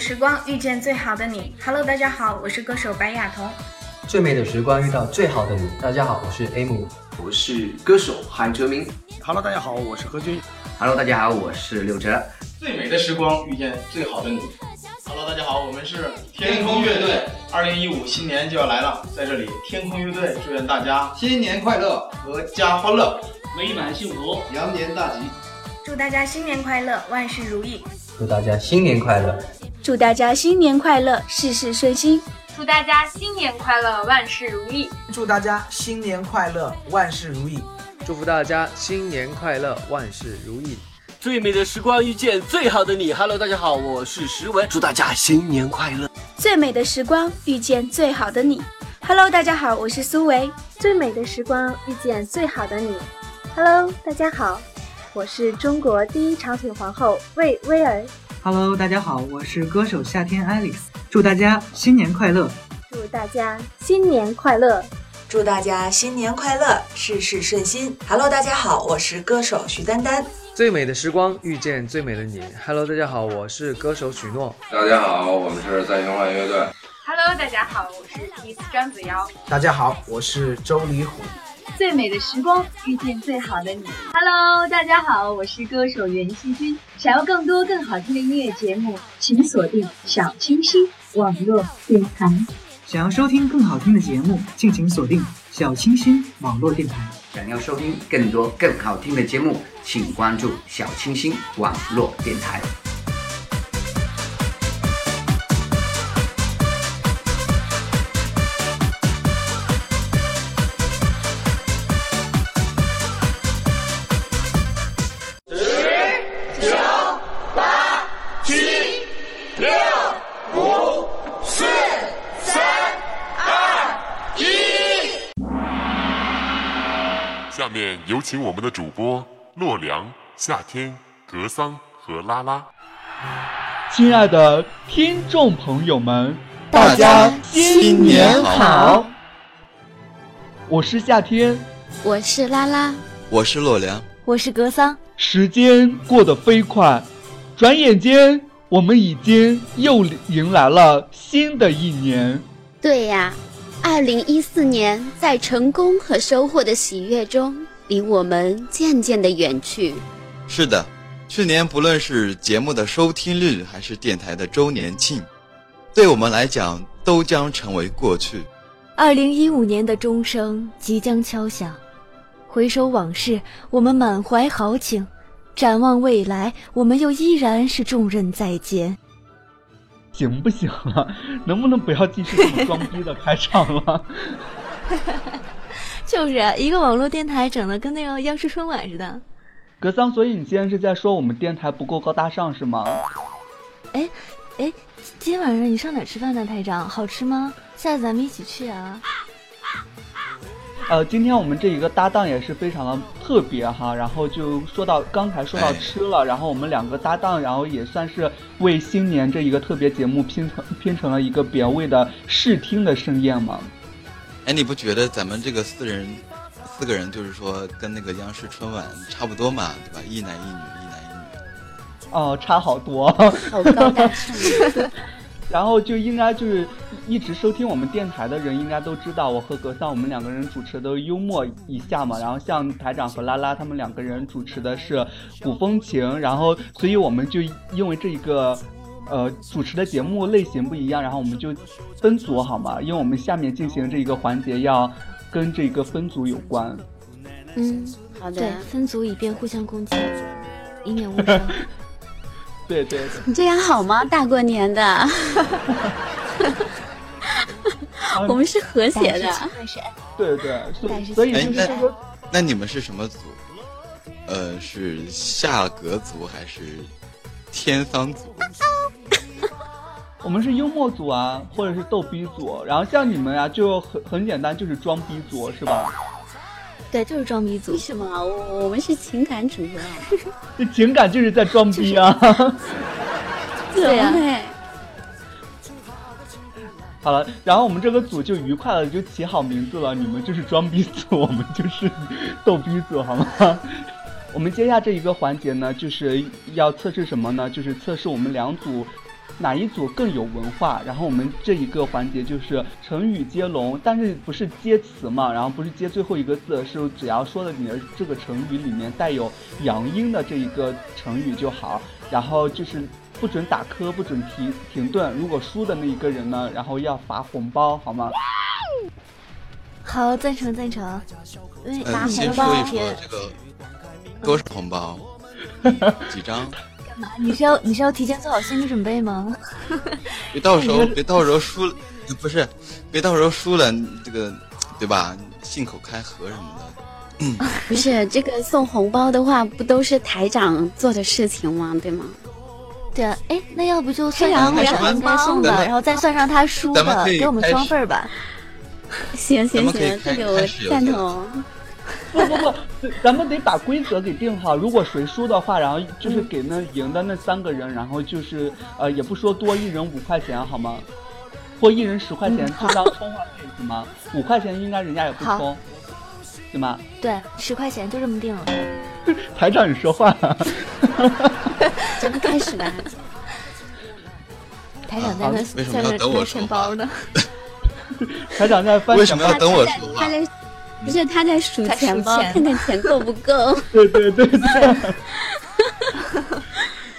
的时光遇见最好的你。Hello，大家好，我是歌手白雅彤。最美的时光遇到最好的你。大家好，我是 M，我是歌手韩哲明。Hello，大家好，我是何军。Hello，大家好，我是柳哲。最美的时光遇见最好的你。Hello，大家好，我们是天空乐队。二零一五新年就要来了，在这里天空乐队祝愿大家新年快乐，阖家欢乐，美满幸福，羊年大吉。祝大家新年快乐，万事如意。祝大家新年快乐！祝大家新年快乐，事事顺心。祝大家新年快乐，万事如意。祝大家新年快乐，万事如意。祝福大家新年快乐，万事如意。最美的时光遇见最好的你。Hello，大家好，我是石文。祝大家新年快乐。最美的时光遇见最好的你。Hello，大家好，我是苏维。最美的时光遇见最好的你。Hello，大家好。我是中国第一长腿皇后魏薇儿。Hello，大家好，我是歌手夏天 Alex。祝大家新年快乐！祝大家新年快乐！祝大家新年快乐，事事顺心。Hello，大家好，我是歌手徐丹丹。最美的时光遇见最美的你。Hello，大家好，我是歌手许诺。大家好，我们是在循环乐队。Hello，大家好，我是 Kiss 张子瑶。大家好，我是周礼虎。最美的时光遇见最好的你。Hello，大家好，我是歌手袁熙君。想要更多更好听的音乐节目，请锁定小清新网络电台。想要收听更好听的节目，敬请锁定小清新网络电台。想要收听更多更好听的节目，请关注小清新网络电台。有请我们的主播洛良、夏天、格桑和拉拉。亲爱的听众朋友们，大家新年好！我是夏天，我是拉拉，我是洛良，我是格桑。时间过得飞快，转眼间我们已经又迎来了新的一年。对呀。二零一四年，在成功和收获的喜悦中，离我们渐渐的远去。是的，去年不论是节目的收听率，还是电台的周年庆，对我们来讲都将成为过去。二零一五年的钟声即将敲响，回首往事，我们满怀豪情；展望未来，我们又依然是重任在肩。行不行啊？能不能不要继续这么装逼的开场了？就是一个网络电台，整的跟那个央视春晚似的。格桑，所以你今天是在说我们电台不够高大上是吗？哎哎，今天晚上你上哪吃饭呢，台长？好吃吗？下次咱们一起去啊。呃，今天我们这一个搭档也是非常的特别哈，然后就说到刚才说到吃了，然后我们两个搭档，然后也算是为新年这一个特别节目拼成拼成了一个别味的视听的盛宴嘛。哎，你不觉得咱们这个四人四个人就是说跟那个央视春晚差不多嘛，对吧？一男一女，一男一女。哦，差好多。好高大上。然后就应该就是一直收听我们电台的人应该都知道，我和格桑我们两个人主持的幽默一下嘛。然后像台长和拉拉他们两个人主持的是古风情。然后所以我们就因为这一个呃主持的节目类型不一样，然后我们就分组好吗？因为我们下面进行这一个环节要跟这个分组有关。嗯，好的。对，分组以便互相攻击，以免误伤。对对，你这样好吗？大过年的，我们是和谐的。对对，所以就是说，那你们是什么组？呃，是夏格组还是天桑组？我们是幽默组啊，或者是逗逼组。然后像你们啊，就很很简单，就是装逼组，是吧？对，就是装逼组。为什么？我我们是情感组啊。这情感就是在装逼啊。对呀。好了，然后我们这个组就愉快了，就起好名字了。你们就是装逼组，我们就是逗逼组，好吗？我们接下这一个环节呢，就是要测试什么呢？就是测试我们两组哪一组更有文化。然后我们这一个环节就是成语接龙，但是不是接词嘛？然后不是接最后一个字，是只要说的你的这个成语里面带有阳音的这一个成语就好。然后就是不准打磕，不准停停顿。如果输的那一个人呢，然后要罚红包，好吗？好，赞成赞成。嗯，先说一说这个多少红包？几张？干嘛？你是要你是要提前做好心理准备吗？别到时候别到时候输了，不是，别到时候输了这个，对吧？信口开河什么的。不是这个送红包的话，不都是台长做的事情吗？对吗？对啊，哎，那要不就算上台长应该送的，然后再算上他输的，给我们双份儿吧。行行行，这个我赞同。不不不，咱们得把规则给定好。如果谁输的话，然后就是给那赢的那三个人，然后就是呃，也不说多一人五块钱好吗？或一人十块钱，就当充话费行吗？五块钱应该人家也不充，对吗？对，十块钱就这么定了。台长，你说话。咱 们开始吧。台长在那在那拿钱包呢。台长在翻。为什么要等我说话？不是他在数钱包，看看钱够不够。对对对对。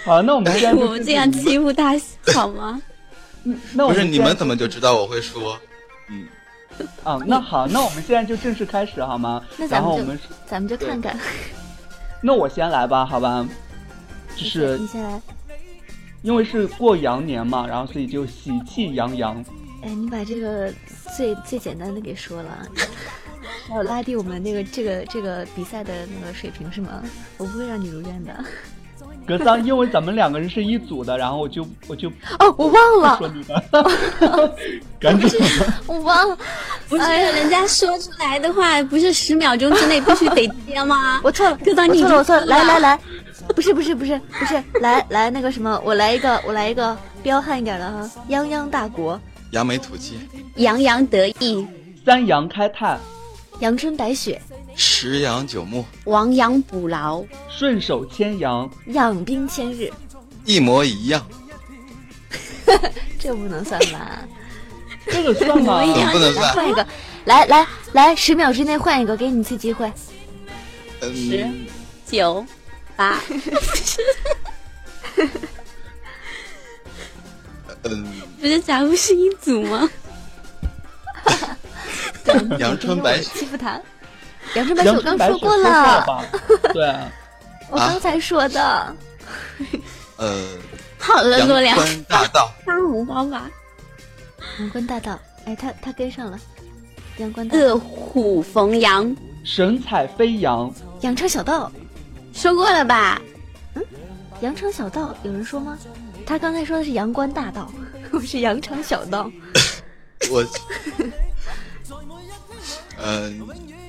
好，那我们先。我们这样欺负他好吗？嗯那不是你们怎么就知道我会说？嗯。啊，那好，那我们现在就正式开始好吗？那咱们就咱们就看看。那我先来吧，好吧。就是你先来。因为是过羊年嘛，然后所以就喜气洋洋。哎，你把这个最最简单的给说了。要拉低我们那个这个这个比赛的那个水平是吗？我不会让你如愿的。格桑，因为咱们两个人是一组的，然后我就我就哦，我忘了说你的，赶紧，我忘了，不是人家说出来的话，不是十秒钟之内必须得接吗？我错了，格桑，你错了，我错了，来来来，不是不是不是不是，来来那个什么，我来一个我来一个彪悍一点的哈，泱泱大国，扬眉吐气，洋洋得意，三阳开泰。阳春白雪，十羊九牧，亡羊补牢，顺手牵羊，养兵千日，一模一样。这不能算吧？这个算吗？不能算。换一个，来来来，十秒之内换一个，给你一次机会。十、九、八。嗯。不是，咱们是一组吗？阳春白雪欺负他，阳春白雪我刚说过了，对，我刚才说的。呃，好了，洛阳关大道发红包吧。阳关大道，哎，他他跟上了。阳关恶虎逢羊，神采飞扬。羊肠小道，说过了吧？嗯，羊肠小道有人说吗？他刚才说的是阳关大道，我是羊肠小道。我。嗯，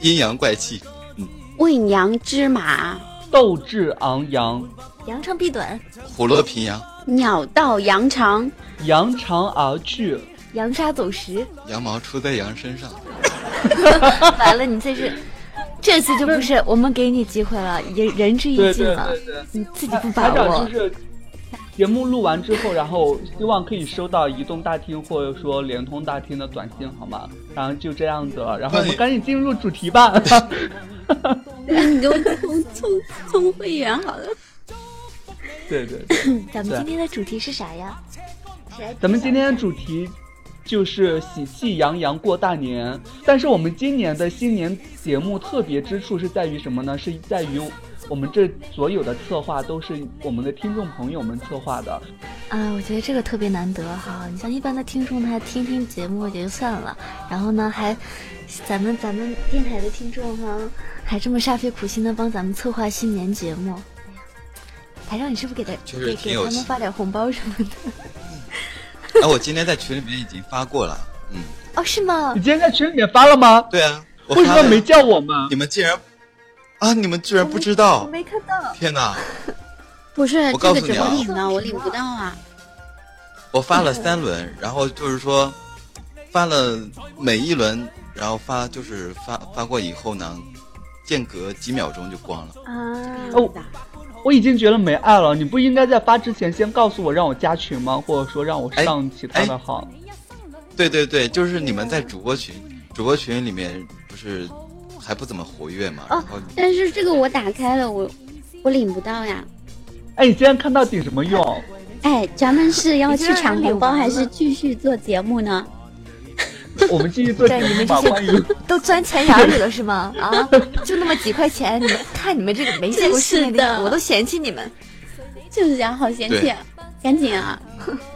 阴阳怪气，嗯，未羊之马，斗志昂扬，扬长避短，虎落平阳，鸟到羊肠，扬长而去，扬沙走石，羊毛出在羊身上。完了，你这是，这次就不是我们给你机会了，也仁至义尽了，你自己不把握。节目录完之后，然后希望可以收到移动大厅或者说联通大厅的短信，好吗？然后就这样子了，然后我们赶紧进入主题吧。你给我充充充会员好了。对对。咱们今天的主题是啥呀？咱们今天的主题就是喜气洋洋过大年，但是我们今年的新年节目特别之处是在于什么呢？是在于。我们这所有的策划都是我们的听众朋友们策划的，啊，我觉得这个特别难得哈。你像一般的听众，他听听节目也就算了，然后呢，还咱们咱们电台的听众哈，还这么煞费苦心的帮咱们策划新年节目。台上你是不是给他给给他们发点红包什么的？哎，我今天在群里面已经发过了，嗯。哦，是吗？你今天在群里面发了吗？对啊。为什么没叫我们？你们竟然。啊！你们居然不知道？我没看到。天哪！不是，我告诉你啊，我领呢，我领不到啊。我发了三轮，然后就是说，发了每一轮，然后发就是发发过以后呢，间隔几秒钟就光了。啊！哦，我已经觉得没爱了，你不应该在发之前先告诉我让我加群吗？或者说让我上其他的号？对对对，就是你们在主播群，主播群里面不是还不怎么活跃嘛？哦，但是这个我打开了，我我领不到呀。哎，你今天看到顶什么用？哎，咱们是要去抢红包，还是继续做节目呢？我们继续做节目，你们这些 都钻钱眼里了是吗？啊，就那么几块钱，你们看你们这个没见过世面的，我都嫌弃你们。就是这样，好嫌弃，赶紧啊！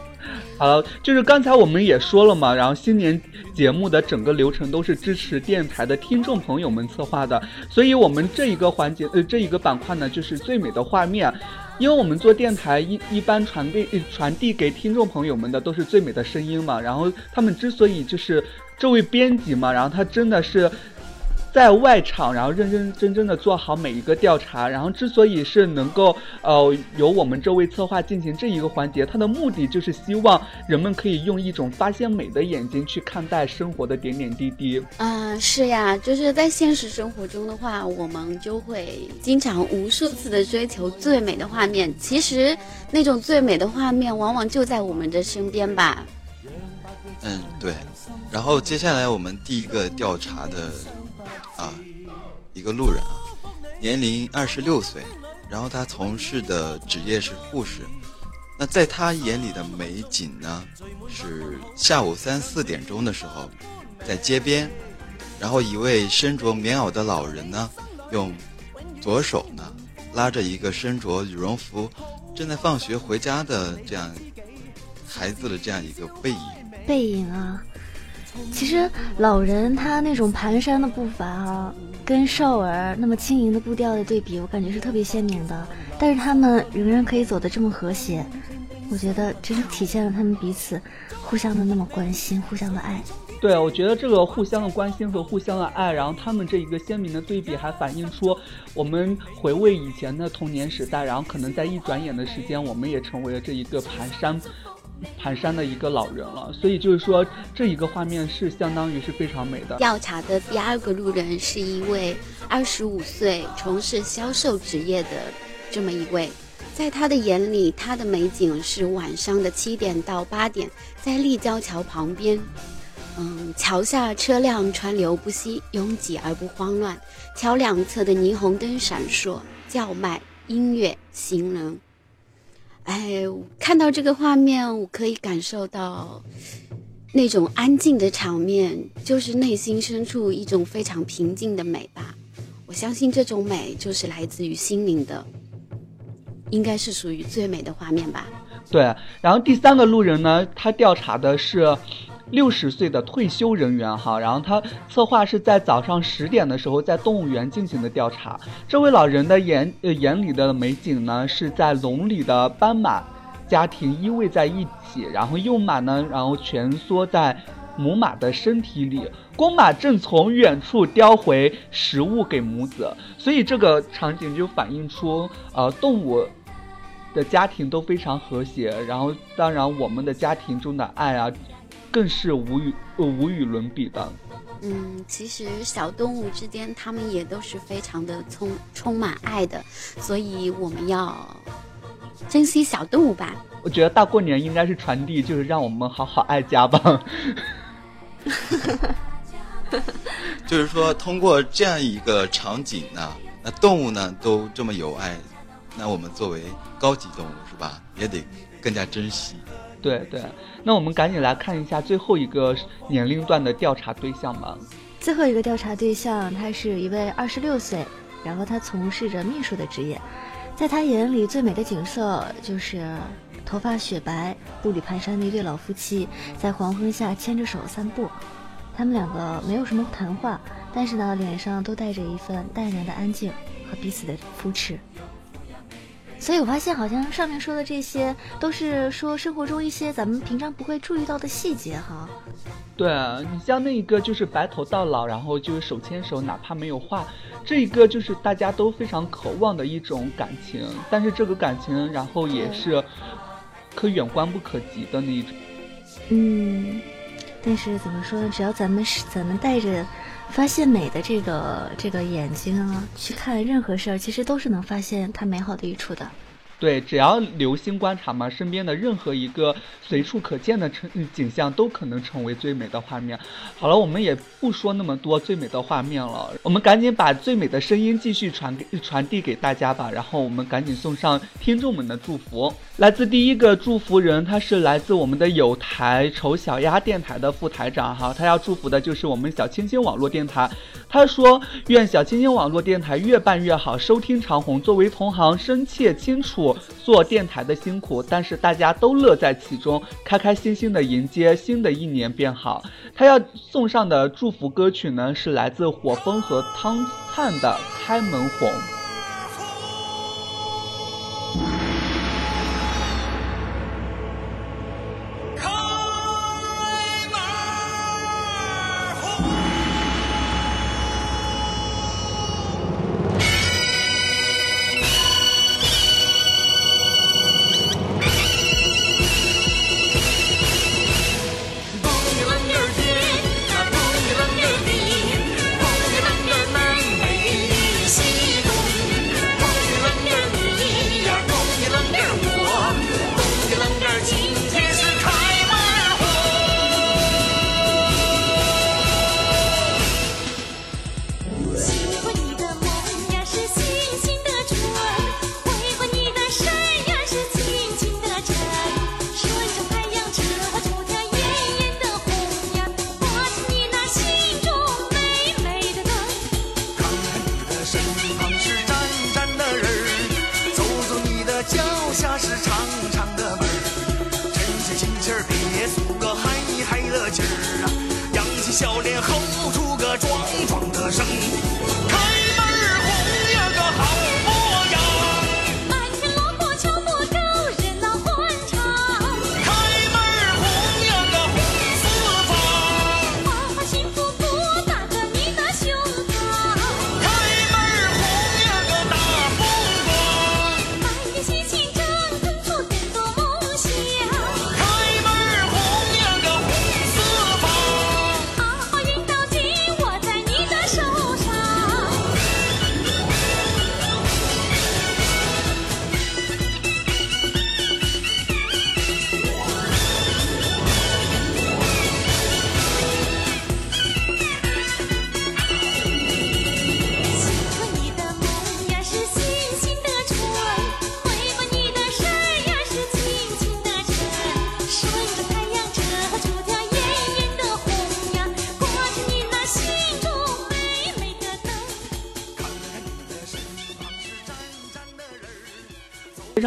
好了，就是刚才我们也说了嘛，然后新年节目的整个流程都是支持电台的听众朋友们策划的，所以我们这一个环节呃这一个板块呢，就是最美的画面，因为我们做电台一一般传给传递给听众朋友们的都是最美的声音嘛，然后他们之所以就是这位编辑嘛，然后他真的是。在外场，然后认认真真的做好每一个调查，然后之所以是能够呃由我们这位策划进行这一个环节，它的目的就是希望人们可以用一种发现美的眼睛去看待生活的点点滴滴。嗯，是呀，就是在现实生活中的话，我们就会经常无数次的追求最美的画面。其实那种最美的画面，往往就在我们的身边吧。嗯，对。然后接下来我们第一个调查的。啊，一个路人啊，年龄二十六岁，然后他从事的职业是护士。那在他眼里的美景呢，是下午三四点钟的时候，在街边，然后一位身着棉袄的老人呢，用左手呢拉着一个身着羽绒服、正在放学回家的这样孩子的这样一个背影。背影啊。其实老人他那种蹒跚的步伐啊，跟少儿那么轻盈的步调的对比，我感觉是特别鲜明的。但是他们仍然可以走得这么和谐，我觉得真是体现了他们彼此互相的那么关心，互相的爱。对，我觉得这个互相的关心和互相的爱，然后他们这一个鲜明的对比，还反映出我们回味以前的童年时代，然后可能在一转眼的时间，我们也成为了这一个蹒跚。蹒跚的一个老人了，所以就是说这一个画面是相当于是非常美的。调查的第二个路人是一位二十五岁从事销售职业的这么一位，在他的眼里，他的美景是晚上的七点到八点，在立交桥旁边，嗯，桥下车辆川流不息，拥挤而不慌乱，桥两侧的霓虹灯闪烁，叫卖，音乐，行人。哎，看到这个画面，我可以感受到那种安静的场面，就是内心深处一种非常平静的美吧。我相信这种美就是来自于心灵的，应该是属于最美的画面吧。对，然后第三个路人呢，他调查的是。六十岁的退休人员哈，然后他策划是在早上十点的时候在动物园进行的调查。这位老人的眼呃眼里的美景呢，是在笼里的斑马家庭依偎在一起，然后幼马呢，然后蜷缩在母马的身体里，公马正从远处叼回食物给母子。所以这个场景就反映出呃动物的家庭都非常和谐，然后当然我们的家庭中的爱啊。更是无与呃无与伦比的。嗯，其实小动物之间，它们也都是非常的充充满爱的，所以我们要珍惜小动物吧。我觉得大过年应该是传递，就是让我们好好爱家吧。就是说，通过这样一个场景呢，那动物呢都这么有爱，那我们作为高级动物是吧，也得更加珍惜。对对，那我们赶紧来看一下最后一个年龄段的调查对象吧。最后一个调查对象，他是一位二十六岁，然后他从事着秘书的职业，在他眼里最美的景色就是头发雪白、步履蹒跚的一对老夫妻在黄昏下牵着手散步。他们两个没有什么谈话，但是呢，脸上都带着一份淡然的安静和彼此的扶持。所以我发现，好像上面说的这些都是说生活中一些咱们平常不会注意到的细节哈。对啊，你像那一个就是白头到老，然后就是手牵手，哪怕没有话，这一个就是大家都非常渴望的一种感情。但是这个感情，然后也是可远观不可及的那一种。嗯，但是怎么说呢？只要咱们是咱们带着发现美的这个这个眼睛啊，去看任何事儿，其实都是能发现它美好的一处的。对，只要留心观察嘛，身边的任何一个随处可见的成景象都可能成为最美的画面。好了，我们也不说那么多最美的画面了，我们赶紧把最美的声音继续传给传递给大家吧。然后我们赶紧送上听众们的祝福。来自第一个祝福人，他是来自我们的有台丑小鸭电台的副台长哈，他要祝福的就是我们小清新网络电台。他说：愿小清新网络电台越办越好，收听长虹。作为同行，深切清楚做电台的辛苦，但是大家都乐在其中，开开心心的迎接新的一年变好。他要送上的祝福歌曲呢，是来自火风和汤灿的《开门红》。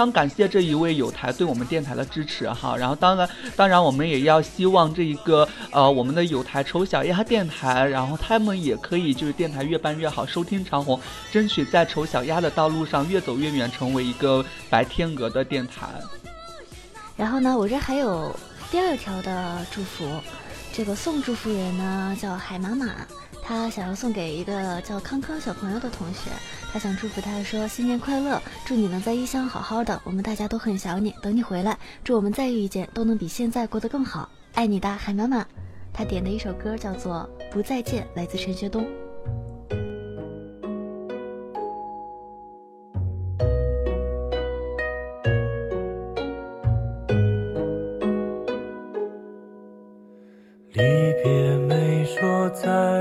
非常感谢这一位有台对我们电台的支持哈，然后当然当然我们也要希望这一个呃我们的有台丑小鸭电台，然后他们也可以就是电台越办越好，收听长虹，争取在丑小鸭的道路上越走越远，成为一个白天鹅的电台。然后呢，我这还有第二条的祝福，这个送祝福人呢叫海马马。他想要送给一个叫康康小朋友的同学，他想祝福他说新年快乐，祝你能在异乡好好的，我们大家都很想你，等你回来，祝我们再遇见都能比现在过得更好，爱你的海妈妈。他点的一首歌叫做《不再见》，来自陈学冬。离别没说再。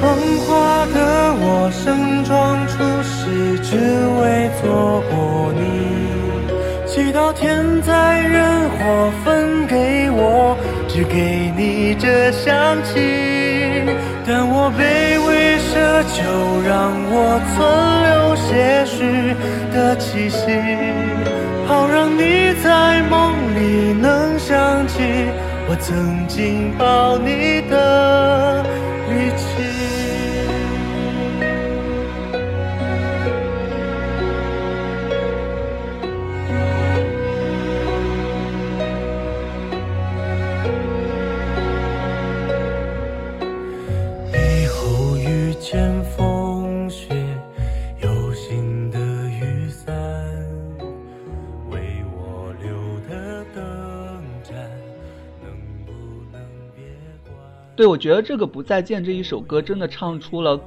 风华的我盛装出席，只为错过你。祈祷天灾人祸分给我，只给你这香气。但我卑微奢求，让我存留些许的气息，好让你在梦里能想起我曾经抱你的力气。对，我觉得这个《不再见》这一首歌真的唱出了，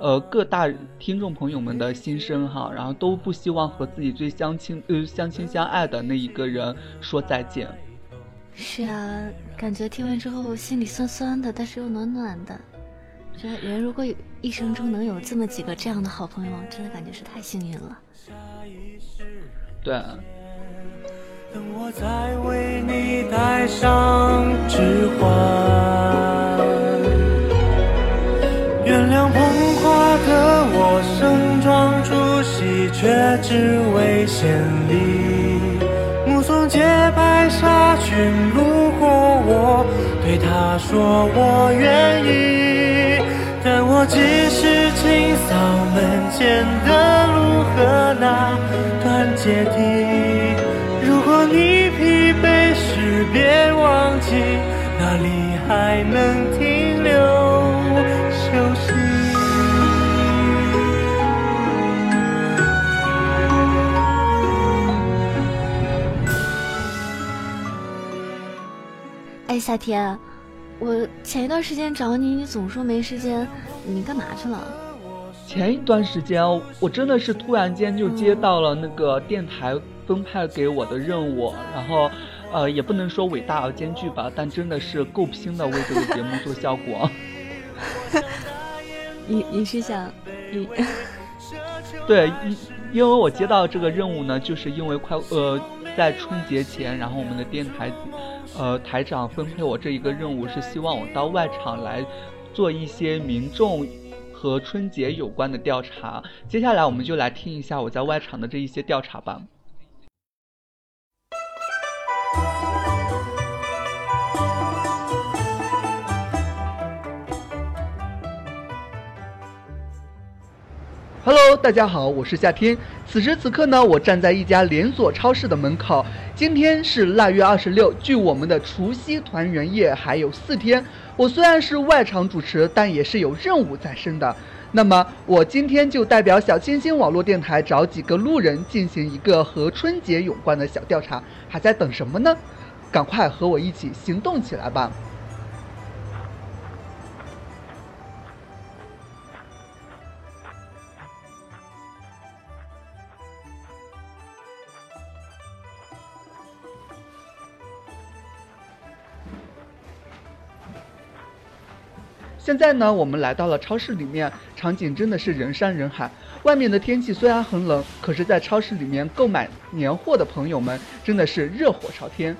呃，各大听众朋友们的心声哈，然后都不希望和自己最相亲呃相亲相爱的那一个人说再见。是啊，感觉听完之后心里酸酸的，但是又暖暖的。觉得人如果有一生中能有这么几个这样的好朋友，真的感觉是太幸运了。对。等我再为你戴上指环，原谅捧花的我盛装出席，却只为献礼。目送洁白纱裙路过我，对他说我愿意，但我只是清扫门前的路和那段阶梯。如果你疲惫时，别忘记哪里还能哎，夏天，我前一段时间找你，你总说没时间，你干嘛去了？前一段时间，我真的是突然间就接到了那个电台分派给我的任务，然后，呃，也不能说伟大而艰巨吧，但真的是够拼的为这个节目做效果。你你是想你？对，因因为我接到这个任务呢，就是因为快呃在春节前，然后我们的电台，呃台长分配我这一个任务，是希望我到外场来做一些民众和春节有关的调查。接下来我们就来听一下我在外场的这一些调查吧。Hello，大家好，我是夏天。此时此刻呢，我站在一家连锁超市的门口。今天是腊月二十六，距我们的除夕团圆夜还有四天。我虽然是外场主持，但也是有任务在身的。那么，我今天就代表小清新网络电台找几个路人进行一个和春节有关的小调查。还在等什么呢？赶快和我一起行动起来吧！现在呢，我们来到了超市里面，场景真的是人山人海。外面的天气虽然很冷，可是，在超市里面购买年货的朋友们真的是热火朝天。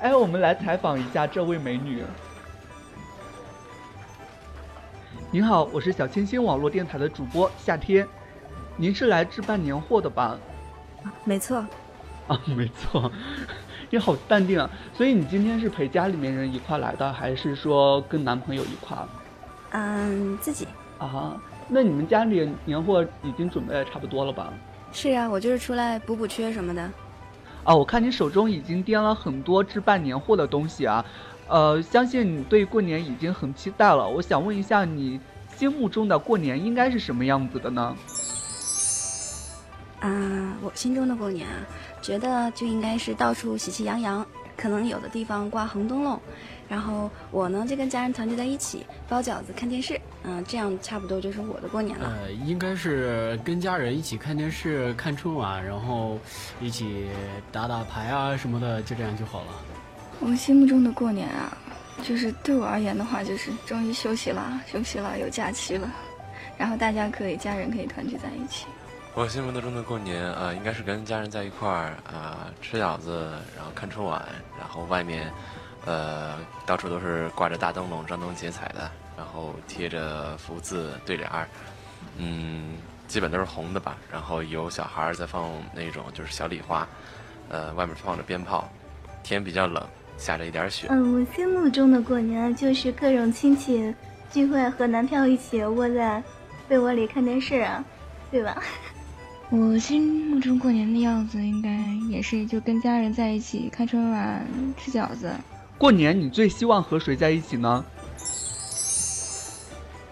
哎，我们来采访一下这位美女。您好，我是小清新网络电台的主播夏天，您是来置办年货的吧？没错。啊，没错。你好淡定啊！所以你今天是陪家里面人一块来的，还是说跟男朋友一块？嗯，自己。啊，那你们家里年货已经准备的差不多了吧？是啊，我就是出来补补缺什么的。啊，我看你手中已经掂了很多置办年货的东西啊，呃，相信你对过年已经很期待了。我想问一下，你心目中的过年应该是什么样子的呢？啊，我心中的过年啊。觉得就应该是到处喜气洋洋，可能有的地方挂红灯笼，然后我呢就跟家人团聚在一起包饺子看电视，嗯，这样差不多就是我的过年了。呃，应该是跟家人一起看电视看春晚，然后一起打打牌啊什么的，就这样就好了。我心目中的过年啊，就是对我而言的话，就是终于休息了，休息了，有假期了，然后大家可以家人可以团聚在一起。我心目中的过年啊，应该是跟家人在一块儿啊，吃饺子，然后看春晚，然后外面，呃，到处都是挂着大灯笼、张灯结彩的，然后贴着福字对联儿，嗯，基本都是红的吧。然后有小孩在放那种就是小礼花，呃，外面放着鞭炮，天比较冷，下着一点雪。嗯，我心目中的过年就是各种亲戚聚会，和男票一起窝在被窝里看电视啊，对吧？我心目中过年的样子，应该也是就跟家人在一起看春晚、吃饺子。过年你最希望和谁在一起呢？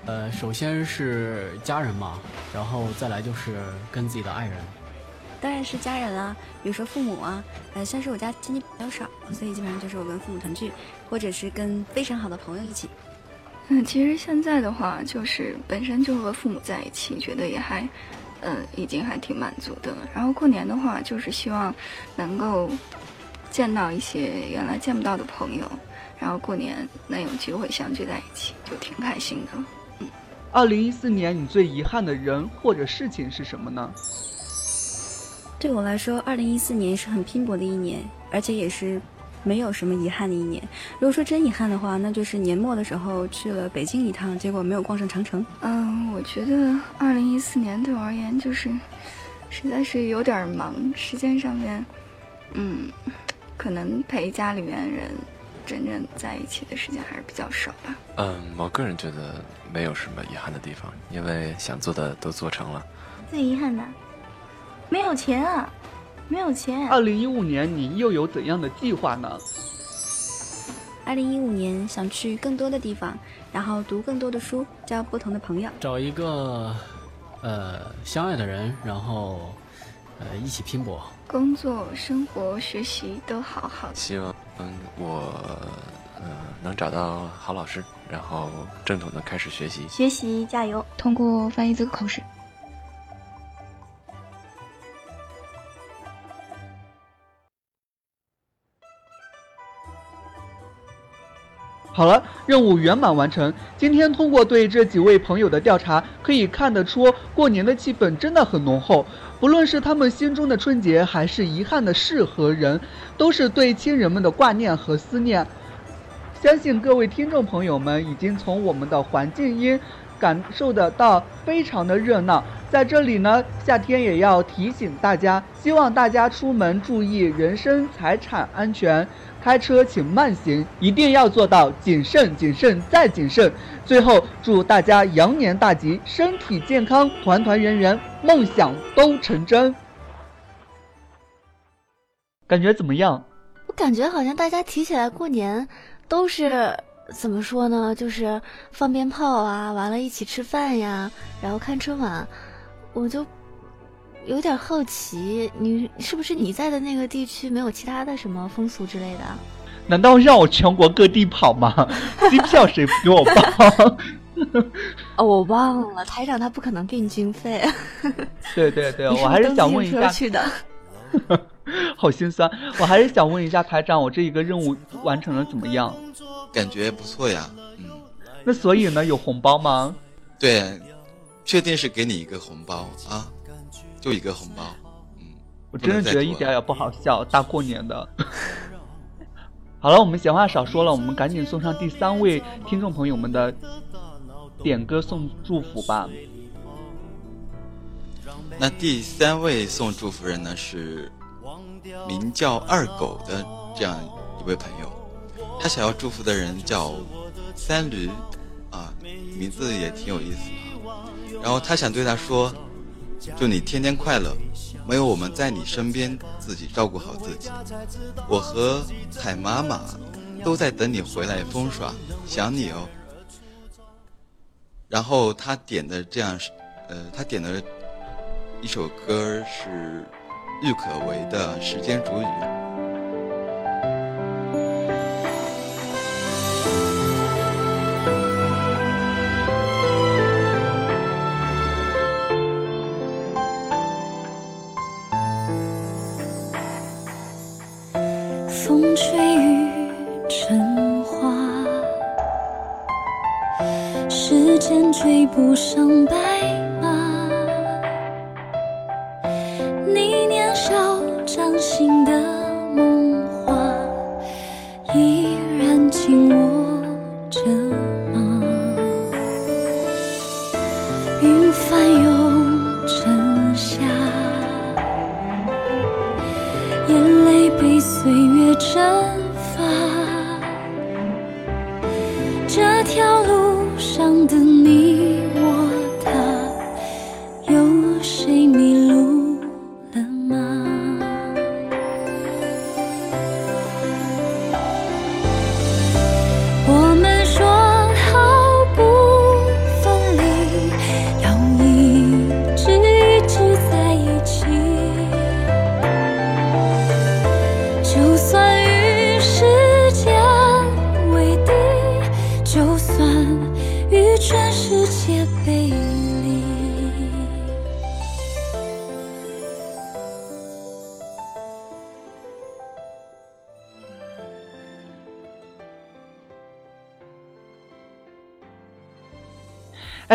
呃，首先是家人嘛，然后再来就是跟自己的爱人。当然是家人啦，比如说父母啊，呃，像是我家亲戚比较少，所以基本上就是我跟父母团聚，或者是跟非常好的朋友一起。嗯，其实现在的话，就是本身就和父母在一起，觉得也还。嗯，已经还挺满足的。然后过年的话，就是希望能够见到一些原来见不到的朋友，然后过年能有机会相聚在一起，就挺开心的。嗯，二零一四年你最遗憾的人或者事情是什么呢？对我来说，二零一四年是很拼搏的一年，而且也是。没有什么遗憾的一年。如果说真遗憾的话，那就是年末的时候去了北京一趟，结果没有逛上长城。嗯，我觉得二零一四年对我而言就是，实在是有点忙，时间上面，嗯，可能陪家里面人真正在一起的时间还是比较少吧。嗯，我个人觉得没有什么遗憾的地方，因为想做的都做成了。最遗憾的，没有钱啊。没有钱。二零一五年你又有怎样的计划呢？二零一五年想去更多的地方，然后读更多的书，交不同的朋友，找一个呃相爱的人，然后呃一起拼搏，工作、生活、学习都好好。希望嗯我呃能找到好老师，然后正统的开始学习。学习加油，通过翻译资格考试。好了，任务圆满完成。今天通过对这几位朋友的调查，可以看得出过年的气氛真的很浓厚。不论是他们心中的春节，还是遗憾的事和人，都是对亲人们的挂念和思念。相信各位听众朋友们已经从我们的环境音感受得到非常的热闹。在这里呢，夏天也要提醒大家，希望大家出门注意人身财产安全。开车请慢行，一定要做到谨慎、谨慎再谨慎。最后，祝大家羊年大吉，身体健康，团团圆圆，梦想都成真。感觉怎么样？我感觉好像大家提起来过年，都是怎么说呢？就是放鞭炮啊，完了一起吃饭呀，然后看春晚。我就。有点好奇，你是不是你在的那个地区没有其他的什么风俗之类的？难道让我全国各地跑吗？机票谁不给我报？哦，我忘了，台长他不可能给你军费。对对对，我还是想问一下。去的。好心酸，我还是想问一下台长，我这一个任务完成的怎么样？感觉不错呀，嗯。那所以呢，有红包吗？对，确定是给你一个红包啊。就一个红包，嗯，我真的觉得一点也不好笑，大过年的。好了，我们闲话少说了，我们赶紧送上第三位听众朋友们的点歌送祝福吧。那第三位送祝福人呢是名叫二狗的这样一位朋友，他想要祝福的人叫三驴，啊，名字也挺有意思的。然后他想对他说。祝你天天快乐，没有我们在你身边，自己照顾好自己。我和彩妈妈都在等你回来疯耍，想你哦。然后他点的这样，呃，他点的一首歌是郁可唯的《时间煮雨》。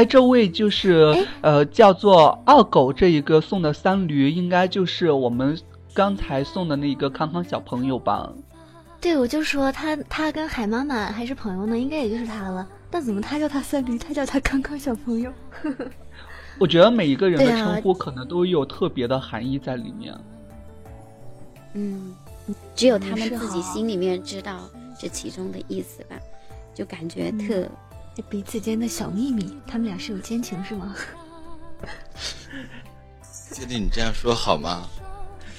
这位就是呃叫做二狗这一个送的三驴，应该就是我们刚才送的那个康康小朋友吧？对，我就说他他跟海妈妈还是朋友呢，应该也就是他了。但怎么他叫他三驴，他叫他康康小朋友？我觉得每一个人的称呼可能都有特别的含义在里面。嗯，只有他们自己心里面知道这其中的意思吧，就感觉特。嗯彼此间的小秘密，他们俩是有奸情是吗？确定你这样说好吗？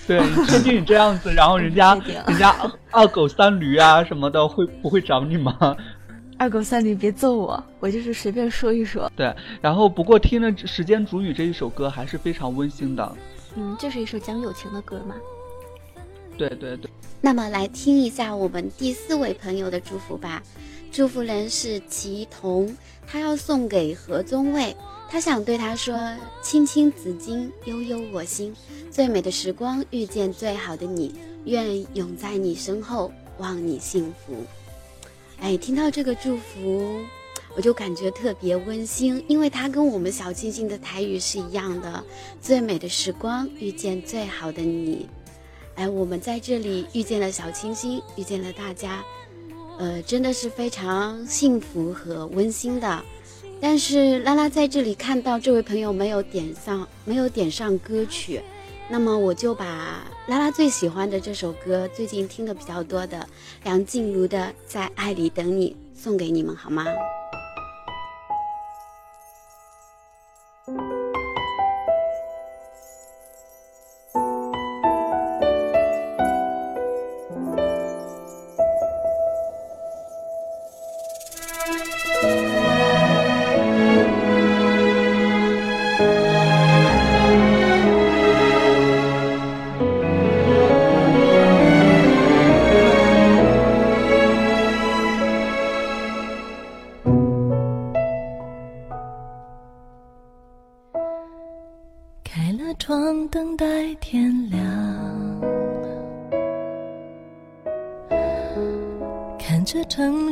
对，你确定你这样子，然后人家 人家二二狗三驴啊什么的，会不会找你吗？二狗三驴别揍我，我就是随便说一说。对，然后不过听了《时间煮雨》这一首歌还是非常温馨的。嗯，就是一首讲友情的歌嘛。对对对，那么来听一下我们第四位朋友的祝福吧。祝福人是祁同，他要送给何宗卫，他想对他说：“青青子衿，悠悠我心，最美的时光遇见最好的你，愿永在你身后，望你幸福。”哎，听到这个祝福，我就感觉特别温馨，因为它跟我们小清新的台语是一样的。最美的时光遇见最好的你，哎，我们在这里遇见了小清新，遇见了大家。呃，真的是非常幸福和温馨的。但是拉拉在这里看到这位朋友没有点上，没有点上歌曲，那么我就把拉拉最喜欢的这首歌，最近听的比较多的梁静茹的《在爱里等你》送给你们，好吗？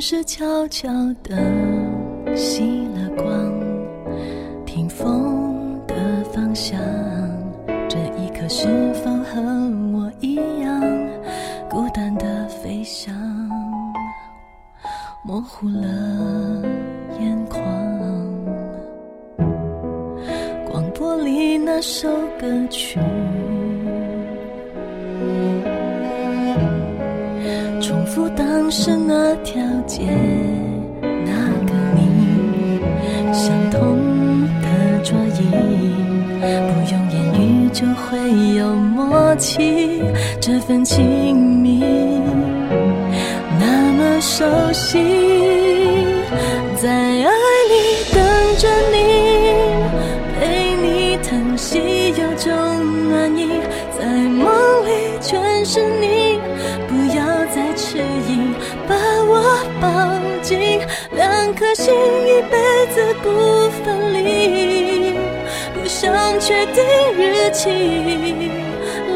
是悄悄的熄了光，日期，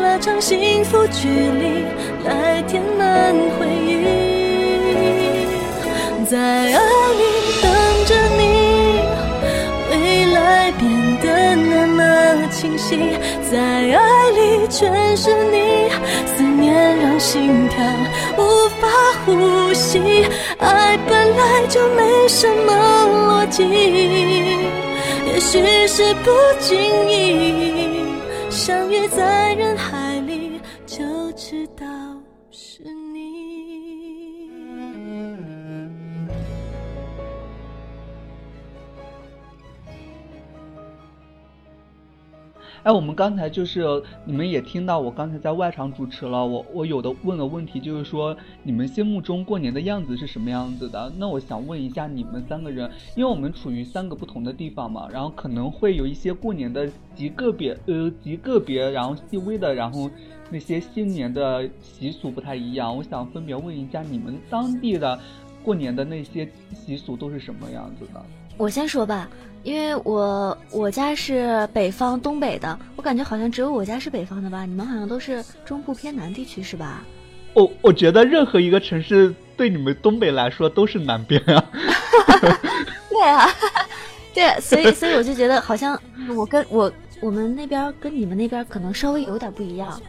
拉长幸福距离，来填满回忆，在爱里等着你。未来变得那么清晰，在爱里全是你，思念让心跳无法呼吸。爱本来就没什么逻辑，也许是不经意相遇在人海哎，我们刚才就是你们也听到，我刚才在外场主持了，我我有的问的问题就是说，你们心目中过年的样子是什么样子的？那我想问一下你们三个人，因为我们处于三个不同的地方嘛，然后可能会有一些过年的极个别呃极个别，然后细微的，然后那些新年的习俗不太一样。我想分别问一下你们当地的过年的那些习俗都是什么样子的？我先说吧，因为我我家是北方东北的，我感觉好像只有我家是北方的吧，你们好像都是中部偏南地区是吧？我我觉得任何一个城市对你们东北来说都是南边啊。对啊，对，所以所以我就觉得好像我跟我我们那边跟你们那边可能稍微有点不一样。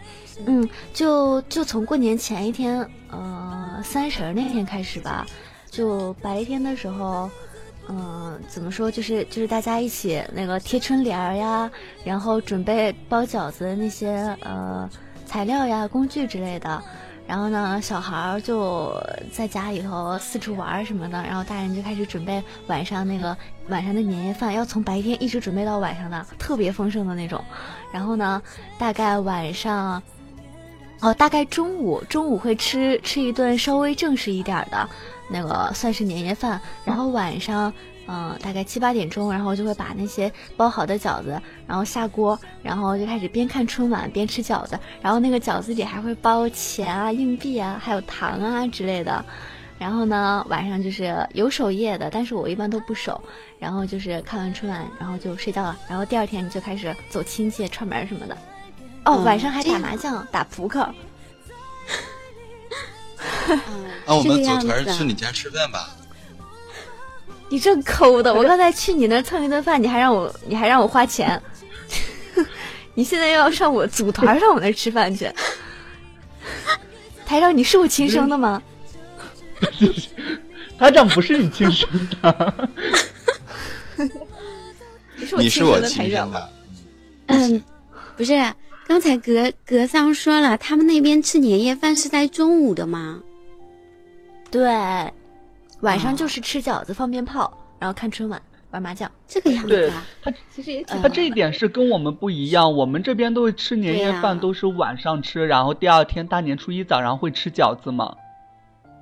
嗯，就就从过年前一天，呃，三十那天开始吧，就白天的时候。嗯，怎么说？就是就是大家一起那个贴春联儿呀，然后准备包饺子的那些呃材料呀、工具之类的。然后呢，小孩儿就在家里头四处玩什么的。然后大人就开始准备晚上那个晚上的年夜饭，要从白天一直准备到晚上的，特别丰盛的那种。然后呢，大概晚上，哦，大概中午中午会吃吃一顿稍微正式一点的。那个算是年夜饭，然后晚上，嗯，大概七八点钟，然后就会把那些包好的饺子，然后下锅，然后就开始边看春晚边吃饺子，然后那个饺子里还会包钱啊、硬币啊，还有糖啊之类的。然后呢，晚上就是有守夜的，但是我一般都不守。然后就是看完春晚，然后就睡觉了。然后第二天你就开始走亲戚串门什么的。哦，晚上还打麻将、打扑克。啊，我们组团去你家吃饭吧。你这抠的！我刚才去你那蹭一顿饭，你还让我，你还让我花钱。你现在又要上我组团上我那吃饭去？台长，你是我亲生的吗？台长不是你亲生的。你是我亲生的。嗯，不是。刚才格格桑说了，他们那边吃年夜饭是在中午的吗？对，晚上就是吃饺子、放鞭炮，然后看春晚、玩麻将，这个样子。啊。他 其实也他这一点是跟我们不一样，我们这边都是吃年夜饭都是晚上吃，然后第二天大年初一早上会吃饺子嘛。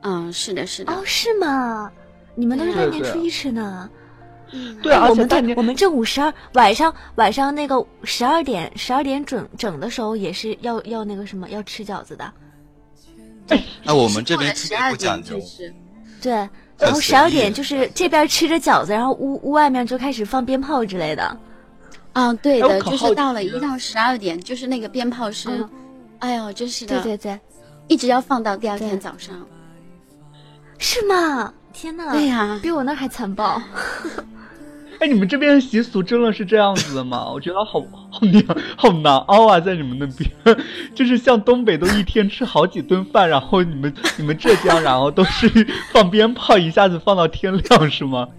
嗯，是的，是的。哦，是吗？你们都是大年初一吃呢？对啊，我们对，我们正午十二晚上晚上那个十二点十二点整整的时候也是要要那个什么要吃饺子的。哎，我们这边特别不讲究。对，然后十二点就是这边吃着饺子，然后屋屋外面就开始放鞭炮之类的。啊，对的，就是到了一到十二点，就是那个鞭炮声，哎呦，真是的，对对对，一直要放到第二天早上。是吗？天呐，对呀，比我那还残暴。哎，你们这边习俗真的是这样子的吗？我觉得好好难，好难熬啊，在你们那边，就是像东北都一天吃好几顿饭，然后你们你们浙江，然后都是放鞭炮，一下子放到天亮，是吗？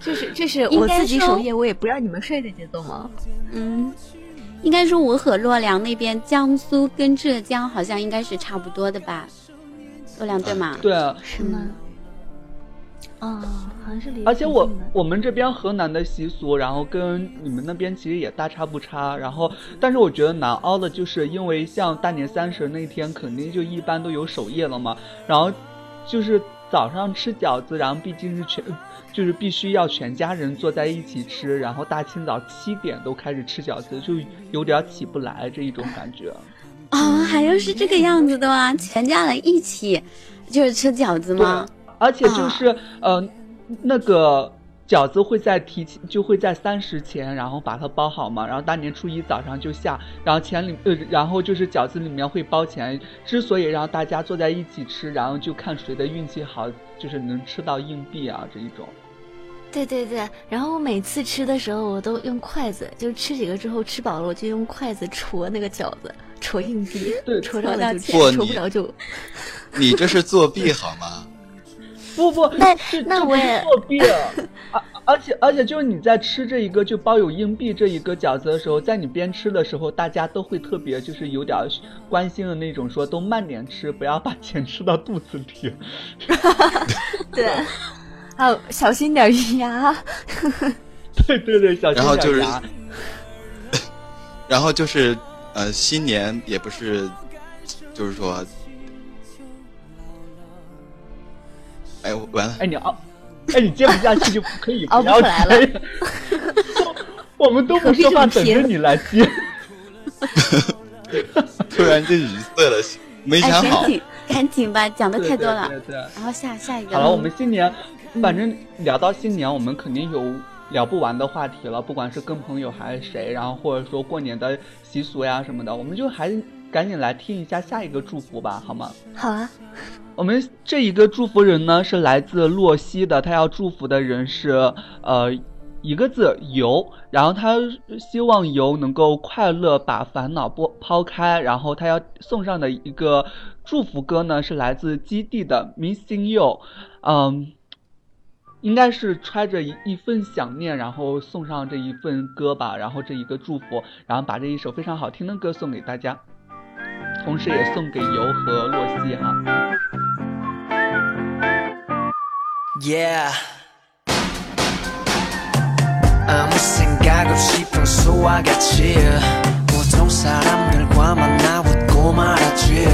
这是这是我自己守夜，我也不让你们睡的节奏吗？嗯，应该说我和洛阳那边，江苏跟浙江好像应该是差不多的吧？洛阳对吗？对啊，是吗？哦，好像是。而且我我们这边河南的习俗，然后跟你们那边其实也大差不差。然后，但是我觉得难熬的就是因为像大年三十那天，肯定就一般都有守夜了嘛。然后，就是早上吃饺子，然后毕竟是全，就是必须要全家人坐在一起吃。然后大清早七点都开始吃饺子，就有点起不来这一种感觉。哦，还要是这个样子的吗？全家人一起就是吃饺子吗？而且就是呃，那个饺子会在提前，就会在三十前，然后把它包好嘛，然后大年初一早上就下，然后钱里呃，然后就是饺子里面会包钱。之所以让大家坐在一起吃，然后就看谁的运气好，就是能吃到硬币啊这一种。对对对，然后我每次吃的时候，我都用筷子，就吃几个之后吃饱了，我就用筷子戳那个饺子，戳硬币，戳着了就吃，戳不着就。你这是作 弊好吗？不不，那那我也作弊。而而且而且就是你在吃这一个就包有硬币这一个饺子的时候，在你边吃的时候，大家都会特别就是有点关心的那种，说都慢点吃，不要把钱吃到肚子里。对，还有小心点鱼牙。对对对，小心然后就是点牙。然后就是呃，新年也不是，就是说，哎，完了，哎你熬，哎你接不下去就可以 熬不要来了接 我们都不说话，等着你来接。突然就语塞了，没哎，想好赶。紧赶紧吧，讲的太多了。对对对对然后下下一个。好了，我们新年，反正聊到新年，我们肯定有聊不完的话题了，不管是跟朋友还是谁，然后或者说过年的习俗呀什么的，我们就还是赶紧来听一下下一个祝福吧，好吗？好啊，我们这一个祝福人呢是来自洛西的，他要祝福的人是呃一个字游，然后他希望游能够快乐，把烦恼拨抛开，然后他要送上的一个祝福歌呢是来自基地的《Missing You》，嗯。应该是揣着一一份想念，然后送上这一份歌吧，然后这一个祝福，然后把这一首非常好听的歌送给大家，同时也送给游和洛西哈。Yeah. 아무 생각 없이 평소와 같이 보통 사람들과 만나 웃 고 말하지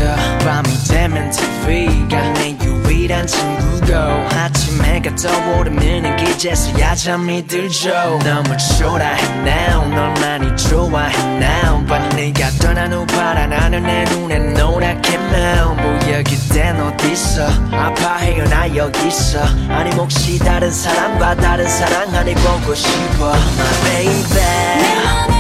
밤이 되면 TV가 내 유일한 친구고 아침 해가 떠오르면 기재서야 잠이 들죠 너무 초라해 now 널 많이 좋아해 now but 네가 떠난 후 바라나는 내 눈엔 노랗게 면 뭐야 그땐 어딨어 아파해요 나 여기 있어 아니 혹시 다른 사람과 다른 사랑 안에 보고 싶어 My baby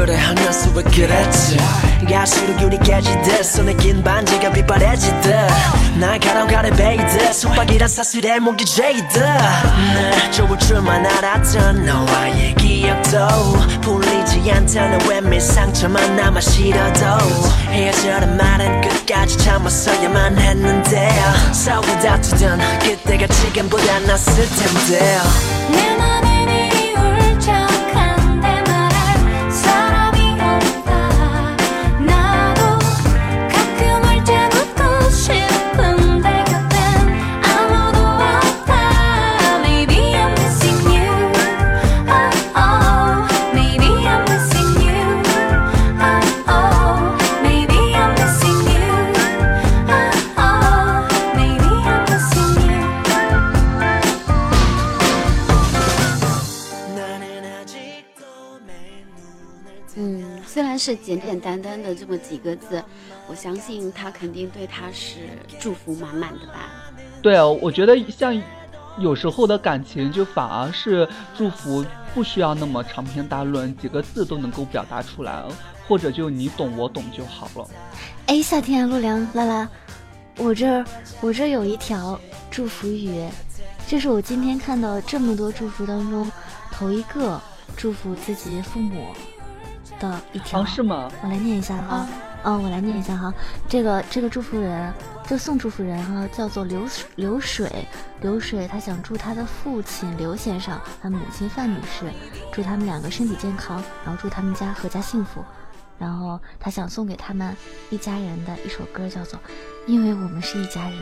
그래 하면서 왜 그랬지. 갈수록 유리 깨지듯 손에 낀 반지가 빛바래지듯 날 가로가래 베이듯 속박이란 사슬에 목이 죄이듯 날 좋을 줄만 알았던 너와의 기억도 풀리지 않다는 외밀 상처만 남아 싫어도 헤어져란 말은 끝까지 참았어야만 했는데 싸우고 다투던 그때가 지금보다 낫을 텐데 是简简单单的这么几个字，我相信他肯定对他是祝福满满的吧。对啊，我觉得像有时候的感情，就反而是祝福不需要那么长篇大论，几个字都能够表达出来，或者就你懂我懂就好了。哎，夏天陆良拉拉，我这儿我这儿有一条祝福语，这是我今天看到这么多祝福当中头一个祝福自己父母的一条。哦，是吗？我来念一下哈。嗯，我来念一下哈。这个这个祝福人，这送祝福人哈，叫做刘流水。流水他想祝他的父亲刘先生他母亲范女士，祝他们两个身体健康，然后祝他们家阖家幸福。然后他想送给他们一家人的一首歌，叫做《因为我们是一家人》。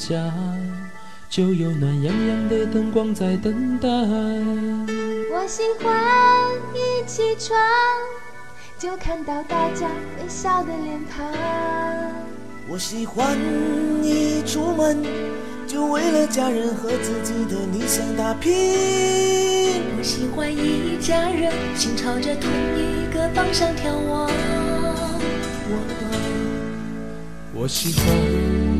家就有暖洋洋的灯光在等待。我喜欢一起床就看到大家微笑的脸庞。我喜欢一出门就为了家人和自己的理想打拼。我喜欢一家人心朝着同一个方向眺望。我喜欢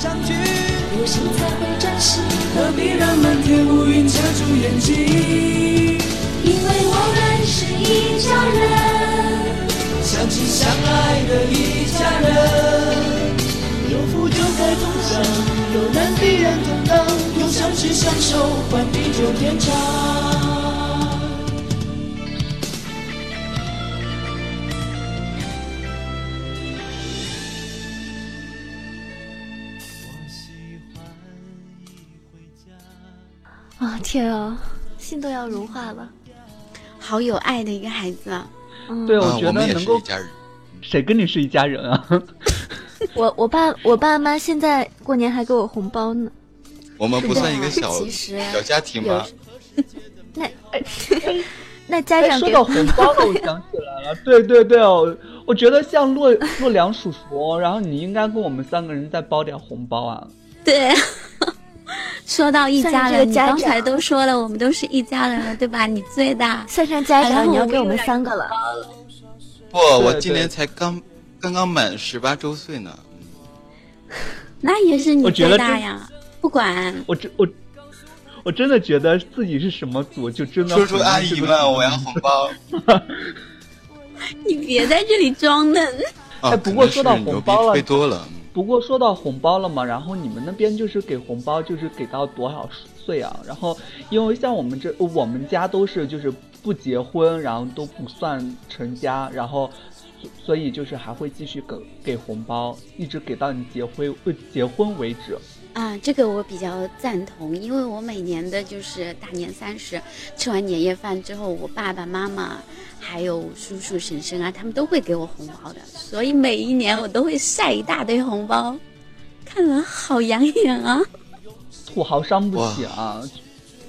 相聚，有心才会珍惜，何必让漫天乌云遮住眼睛？因为我们是一家人，相亲相爱的一家人，有福就该同享，有难必然同当，用相知相守换地久天长。天啊，心都要融化了，好有爱的一个孩子啊！对，啊我觉得能够。谁跟你是一家人啊？我我爸我爸妈现在过年还给我红包呢。我们不算一个小小家庭吗？那 那家长给说到红包了，我想起来了，对对对哦，我觉得像洛洛良叔叔，然后你应该跟我们三个人再包点红包啊。对，说到一家人，你刚才都说了，我们都是一家人了，对吧？你最大，算上家然后长，你要给我们三个了。不，我今年才刚刚刚满十八周岁呢。那也是你最我觉得大呀。不管我真我我真的觉得自己是什么组，就真的叔叔阿姨们，我要红包。你别在这里装嫩。啊哎不过说到红包了，不过说到红包了嘛，然后你们那边就是给红包，就是给到多少岁啊？然后因为像我们这我们家都是就是不结婚，然后都不算成家，然后所所以就是还会继续给给红包，一直给到你结婚呃结婚为止。啊，这个我比较赞同，因为我每年的就是大年三十吃完年夜饭之后，我爸爸妈妈还有叔叔婶婶啊，他们都会给我红包的，所以每一年我都会晒一大堆红包，看了好养眼啊！土豪伤不起啊！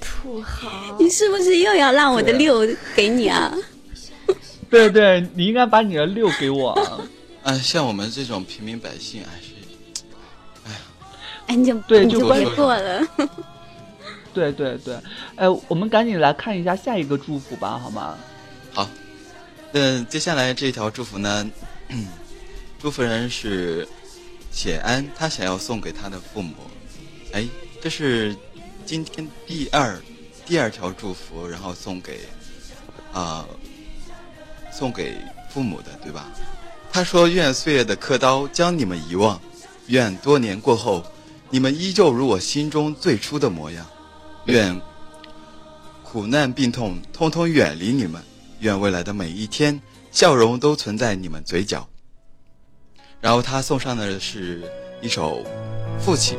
土豪，你是不是又要让我的六给你啊？对对，你应该把你的六给我啊。哎，像我们这种平民百姓，哎是，哎，你就对就关你就别过了。对对对，哎，我们赶紧来看一下下一个祝福吧，好吗？好。那接下来这条祝福呢，祝福人是写安，他想要送给他的父母。哎，这是今天第二第二条祝福，然后送给啊、送给父母的，对吧？他说：“愿岁月的刻刀将你们遗忘，愿多年过后，你们依旧如我心中最初的模样。愿苦难病痛通通远离你们，愿未来的每一天笑容都存在你们嘴角。”然后他送上的是一首《父亲》。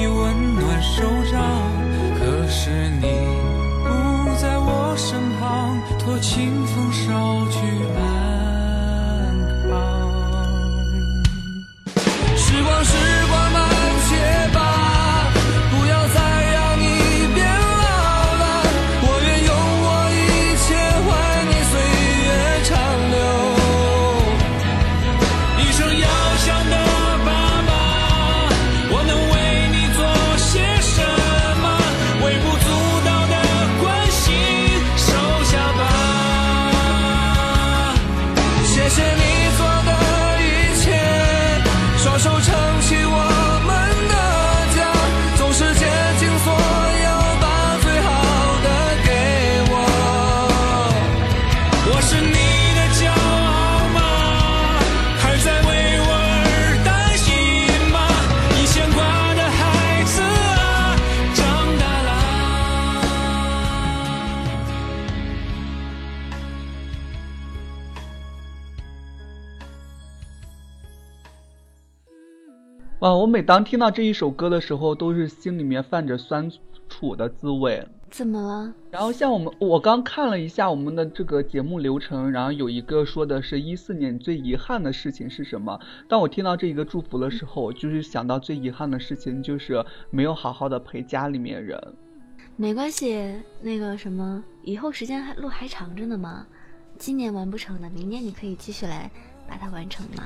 每当听到这一首歌的时候，都是心里面泛着酸楚的滋味。怎么了？然后像我们，我刚看了一下我们的这个节目流程，然后有一个说的是一四年最遗憾的事情是什么？当我听到这一个祝福的时候，我就是想到最遗憾的事情就是没有好好的陪家里面人。没关系，那个什么，以后时间还路还长着呢嘛，今年完不成的，明年你可以继续来把它完成嘛。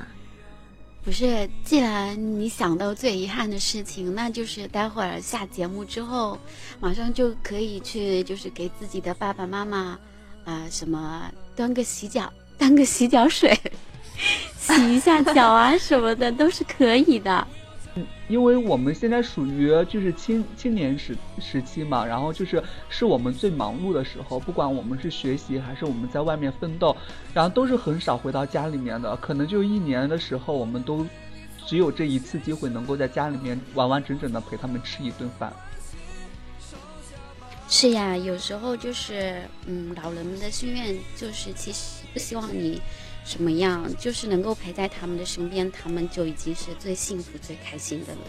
不是，既然你想到最遗憾的事情，那就是待会儿下节目之后，马上就可以去，就是给自己的爸爸妈妈，啊，什么端个洗脚，端个洗脚水，洗一下脚啊什么的，都是可以的。因为我们现在属于就是青青年时时期嘛，然后就是是我们最忙碌的时候，不管我们是学习还是我们在外面奋斗，然后都是很少回到家里面的，可能就一年的时候，我们都只有这一次机会能够在家里面完完整整的陪他们吃一顿饭。是呀，有时候就是嗯，老人们的心愿就是其实不希望你。什么样，就是能够陪在他们的身边，他们就已经是最幸福、最开心的了。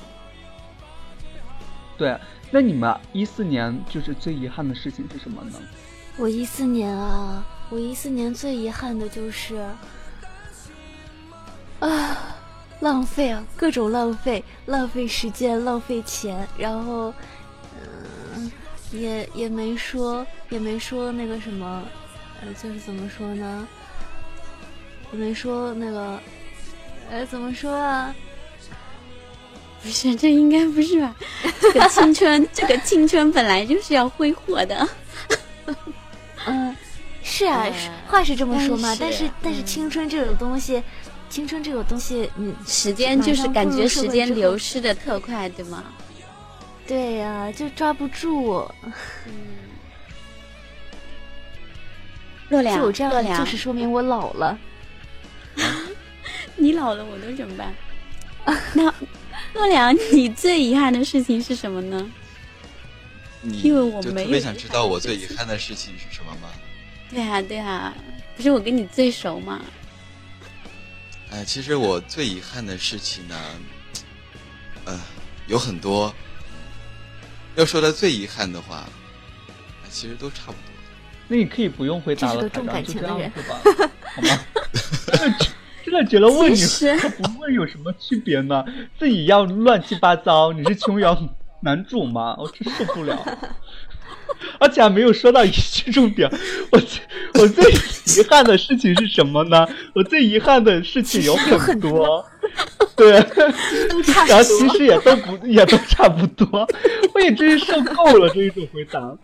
对，那你们一四年就是最遗憾的事情是什么呢？我一四年啊，我一四年最遗憾的就是啊，浪费啊，各种浪费，浪费时间，浪费钱，然后嗯，也也没说，也没说那个什么，呃，就是怎么说呢？我没说那个，哎，怎么说啊？不是，这应该不是吧？这个青春，这个青春本来就是要挥霍的。嗯，是啊，话是这么说嘛。但是，但是青春这种东西，青春这种东西，嗯，时间就是感觉时间流失的特快，对吗？对呀，就抓不住。嗯。洛良，就这样，就是说明我老了。你老了，我都怎么办？那洛良，你最遗憾的事情是什么呢？因为我没特别想知道我最遗憾的事情是什么吗？对啊，对啊，不是我跟你最熟吗？哎，其实我最遗憾的事情呢，呃，有很多。要说的最遗憾的话，其实都差不多。那你可以不用回答了，重感情的人，好吗？这个觉得问你和不问有什么区别呢？自己要乱七八糟，你是琼瑶男主吗？我真受不了。而且还没有说到一句重点，我我最遗憾的事情是什么呢？我最遗憾的事情有很多，对，然后其实也都不也都差不多，我也真是受够了这一种回答。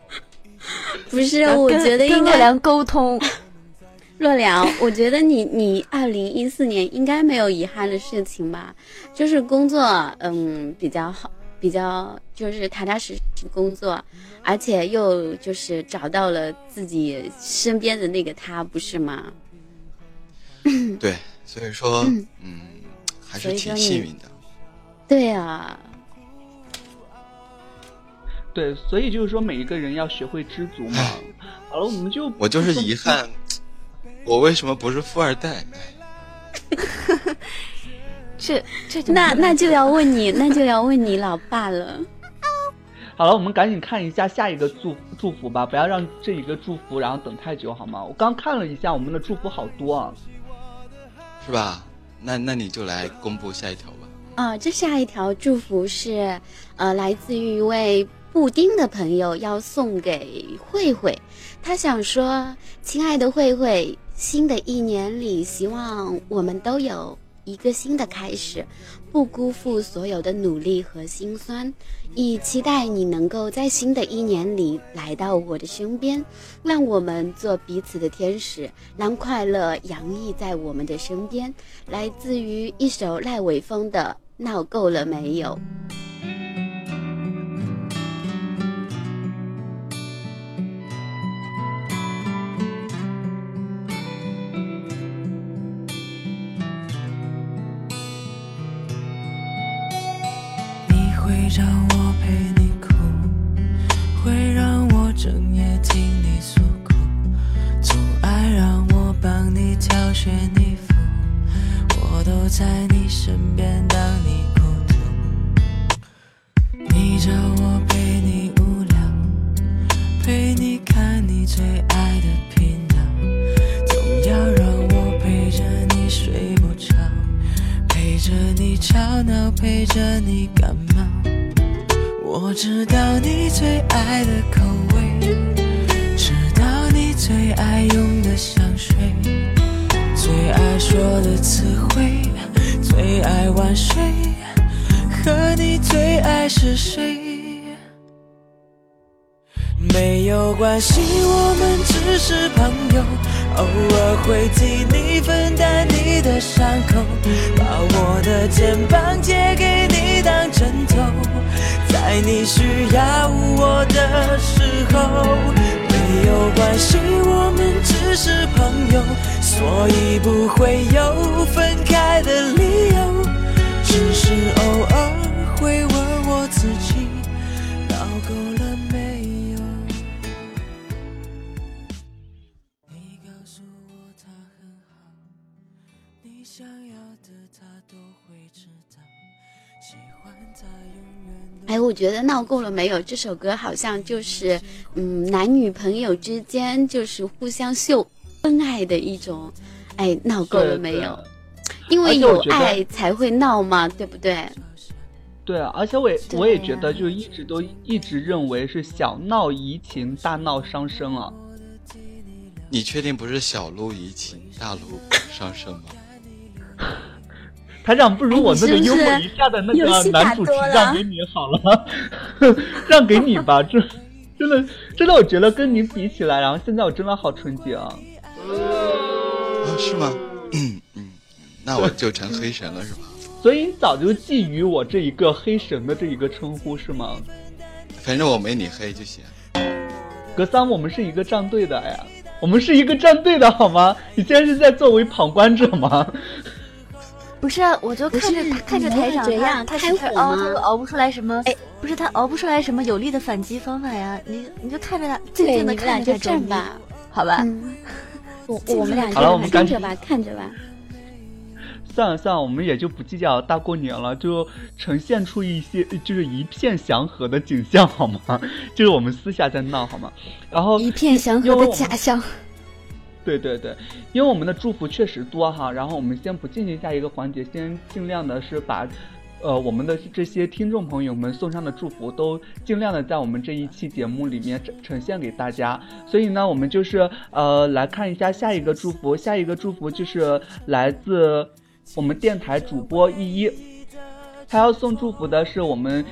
不是，我觉得应该沟通。若良，我觉得你你二零一四年应该没有遗憾的事情吧？就是工作，嗯，比较好，比较就是踏踏实实工作，而且又就是找到了自己身边的那个他，不是吗？对，所以说，嗯，还是挺幸运的。对啊。对，所以就是说，每一个人要学会知足嘛。好了，我们就我就是遗憾。我为什么不是富二代？这这那那就要问你，那就要问你老爸了。好了，我们赶紧看一下下一个祝祝福吧，不要让这一个祝福然后等太久好吗？我刚看了一下，我们的祝福好多啊，是吧？那那你就来公布下一条吧。啊，这下一条祝福是呃，来自于一位。布丁的朋友要送给慧慧，他想说：“亲爱的慧慧，新的一年里，希望我们都有一个新的开始，不辜负所有的努力和辛酸。亦期待你能够在新的一年里来到我的身边，让我们做彼此的天使，让快乐洋溢在我们的身边。”来自于一首赖伟峰的《闹够了没有》。让我陪你哭，会让我整夜听你诉苦，总爱让我帮你挑选衣服，我都在你身边当你孤独。你叫我陪你无聊，陪你看你最爱的频道，总要让我陪着你睡不着，陪着你吵闹，陪着你感冒。我知道你最爱的口味，知道你最爱用的香水，最爱说的词汇，最爱晚睡，和你最爱是谁？没有关系，我们只是朋友，偶尔会替你分担你的伤口，把我的肩膀借给你当枕头，在你需要我的时候。没有关系，我们只是朋友，所以不会有分开的理由，只是偶尔会问我自己，哎，我觉得闹够了没有？这首歌好像就是，嗯，男女朋友之间就是互相秀恩爱的一种，哎，闹够了没有？因为有爱才会闹嘛，对不对？对啊，而且我也我也觉得，就一直都一直认为是小闹怡情，大闹伤身啊。你确定不是小鹿怡情，大鹿伤身吗？台长，不如我那个幽默一下的那个男主持让给你好了，让给你吧，这真的真的，我觉得跟你比起来，然后现在我真的好纯洁啊。啊，是吗？嗯嗯，那我就成黑神了是吧？所以你早就觊觎我这一个黑神的这一个称呼是吗？反正我没你黑就行。格桑，我们是一个战队的哎呀，我们是一个战队的好吗？你现在是在作为旁观者吗？不是，我就看着他看着台长，他他开是熬，他又熬不出来什么，哎，不是他熬不出来什么有力的反击方法呀，你你就看着他，静对，静的看着他站吧，好吧？嗯，我 我们俩好了我们看着吧，看着吧。算了算了，我们也就不计较大过年了，就呈现出一些就是一片祥和的景象好吗？就是我们私下在闹好吗？然后一片祥和的假象。对对对，因为我们的祝福确实多哈，然后我们先不进行下一个环节，先尽量的是把，呃，我们的这些听众朋友们送上的祝福都尽量的在我们这一期节目里面呈呈现给大家。所以呢，我们就是呃来看一下下一个祝福，下一个祝福就是来自我们电台主播依依，他要送祝福的是我们。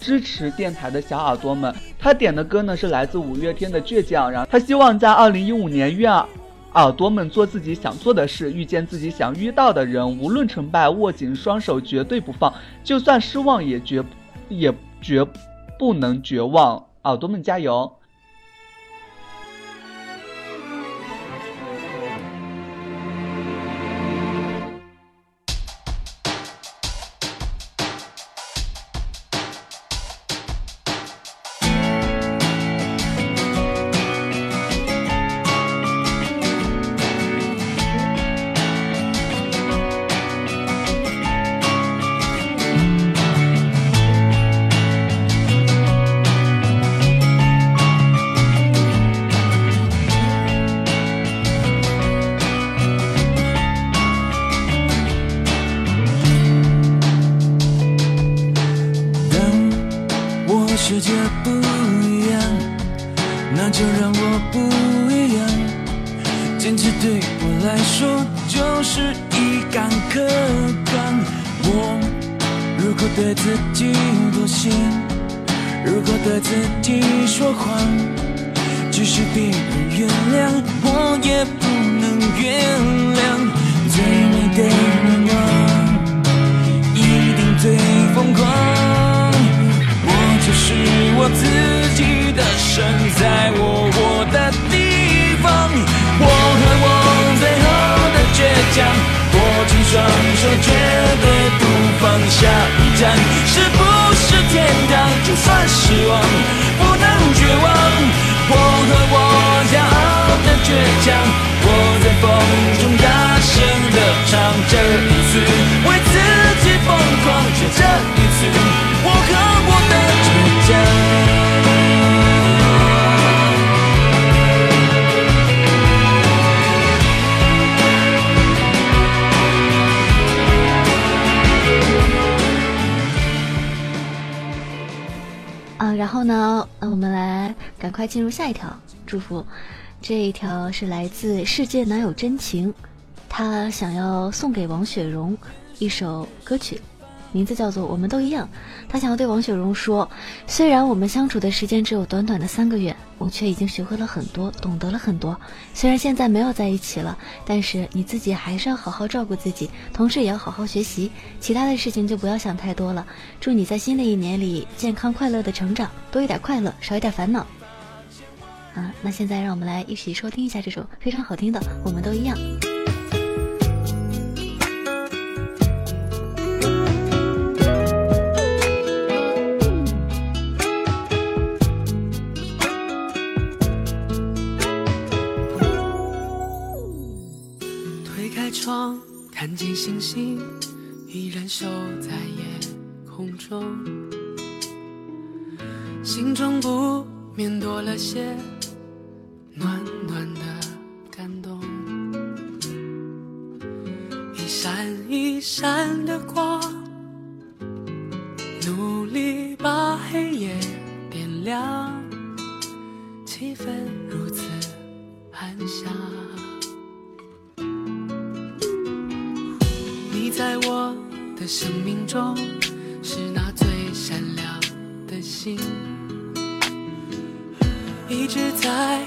支持电台的小耳朵们，他点的歌呢是来自五月天的《倔强》，然后他希望在二零一五年愿耳朵们做自己想做的事，遇见自己想遇到的人，无论成败，握紧双手，绝对不放，就算失望也绝也绝不能绝望。耳朵们加油！自己的神，在我活的地方。我和我最后的倔强，握紧双手，绝对不放。下一站是不是天堂？就算失望，不能绝望。我和我骄傲的倔强，我在风中大声的唱，这进入下一条祝福。这一条是来自世界男友真情，他想要送给王雪荣一首歌曲。名字叫做我们都一样。他想要对王雪荣说：“虽然我们相处的时间只有短短的三个月，我却已经学会了很多，懂得了很多。虽然现在没有在一起了，但是你自己还是要好好照顾自己，同时也要好好学习。其他的事情就不要想太多了。祝你在新的一年里健康快乐的成长，多一点快乐，少一点烦恼。”那现在让我们来一起收听一下这首非常好听的《我们都一样》。推开窗看见星星依然守在夜空中，心中不免多了些暖暖的感动。一闪一闪的光，努力把黑夜点亮，气氛如此安详。你在我的生命中，是那最闪亮的星，一直在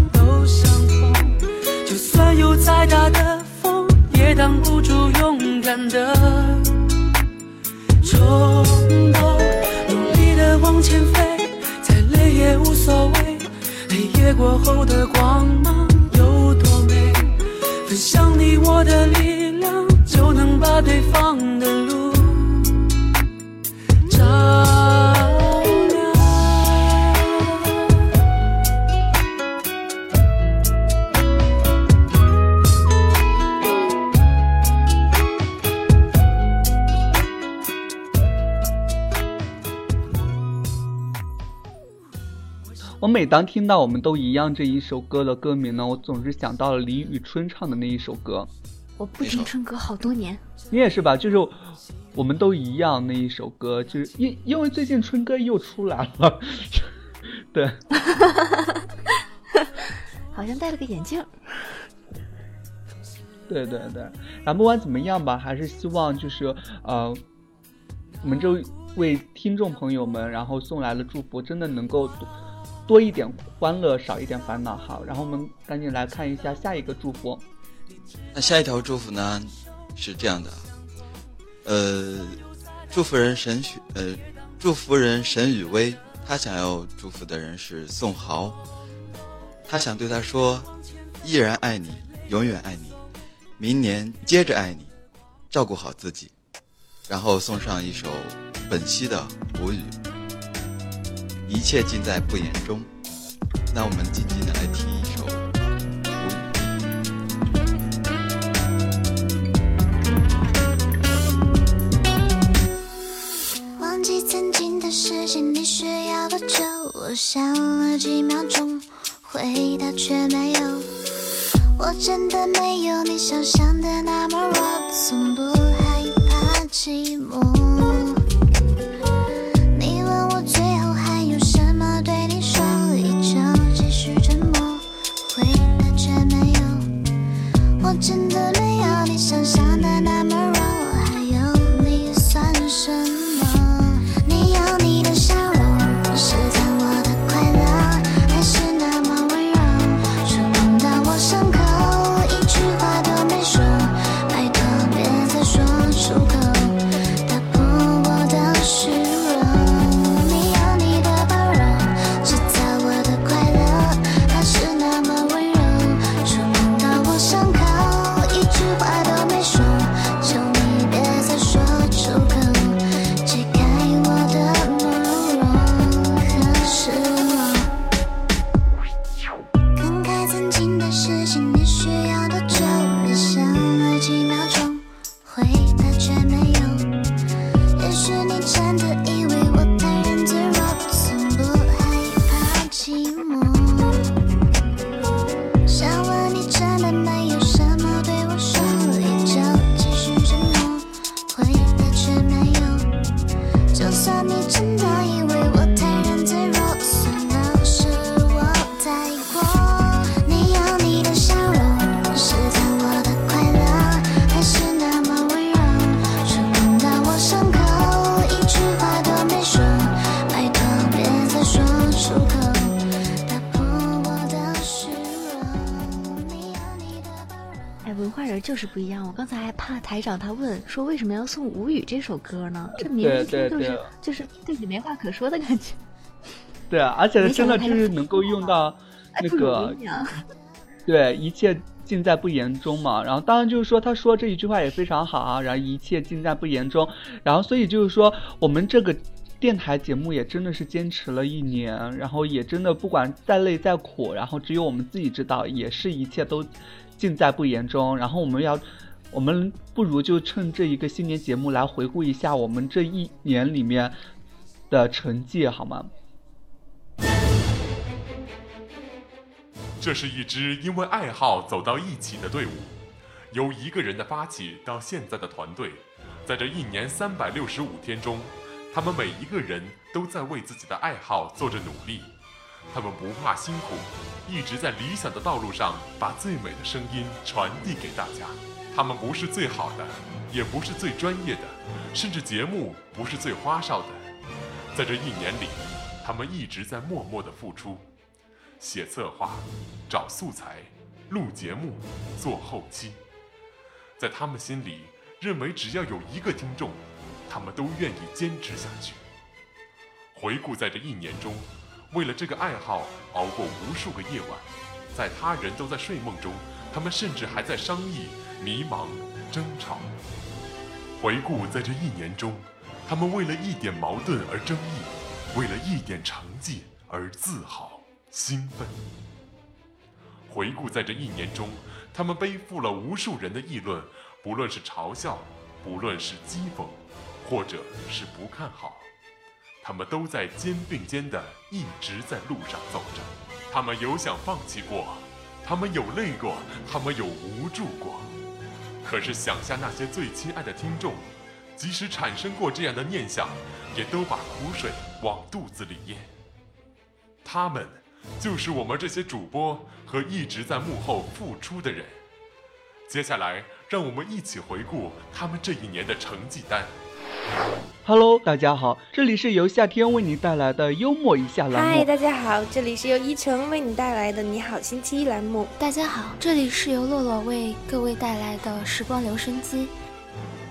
再大的风，也挡不住勇敢的冲动。努力的往前飞，再累也无所谓。黑夜过后的光芒有多美？分享你我的力量，就能把对方的路。每当听到《我们都一样》这一首歌的歌名呢，我总是想到了李宇春唱的那一首歌。我不听春歌好多年，你也是吧？就是《我们都一样》那一首歌，就是因因为最近春歌又出来了，对，好像戴了个眼镜。对 对对，然后不管怎么样吧，还是希望就是呃，我们这位听众朋友们，然后送来的祝福真的能够。多一点欢乐，少一点烦恼。好，然后我们赶紧来看一下下一个祝福。那下一条祝福呢，是这样的，呃，祝福人沈许，呃，祝福人沈雨薇，他想要祝福的人是宋豪，他想对他说，依然爱你，永远爱你，明年接着爱你，照顾好自己，然后送上一首本兮的《无语》。一切尽在不言中。那我们静静的来听一首《忘记曾经的事情，你需要多久？我想了几秒钟，回答却没有。我真的没有你想象的那么弱，从不害怕寂寞。真的台长他问说为什么要送《无语》这首歌呢？这名字听就是就是对你没话可说的感觉。对啊，而且真的就是能够用到那个，对，一切尽在不言中嘛。然后当然就是说，他说这一句话也非常好啊。然后一切尽在不言中。然后所以就是说，我们这个电台节目也真的是坚持了一年，然后也真的不管再累再苦，然后只有我们自己知道，也是一切都尽在不言中。然后我们要，我们不如就趁这一个新年节目来回顾一下我们这一年里面的成绩，好吗？这是一支因为爱好走到一起的队伍，由一个人的发起到现在的团队，在这一年三百六十五天中，他们每一个人都在为自己的爱好做着努力。他们不怕辛苦，一直在理想的道路上把最美的声音传递给大家。他们不是最好的，也不是最专业的，甚至节目不是最花哨的。在这一年里，他们一直在默默的付出。写策划、找素材、录节目、做后期，在他们心里，认为只要有一个听众，他们都愿意坚持下去。回顾在这一年中，为了这个爱好熬过无数个夜晚，在他人都在睡梦中，他们甚至还在商议、迷茫、争吵。回顾在这一年中，他们为了一点矛盾而争议，为了一点成绩而自豪。兴奋。回顾在这一年中，他们背负了无数人的议论，不论是嘲笑，不论是讥讽，或者是不看好，他们都在肩并肩的一直在路上走着。他们有想放弃过，他们有累过，他们有无助过。可是想下那些最亲爱的听众，即使产生过这样的念想，也都把苦水往肚子里咽。他们。就是我们这些主播和一直在幕后付出的人。接下来，让我们一起回顾他们这一年的成绩单。Hello，大家好，这里是由夏天为你带来的幽默一下栏目。嗨，大家好，这里是由依晨为你带来的你好星期一栏目。大家好，这里是由洛洛为各位带来的时光留声机。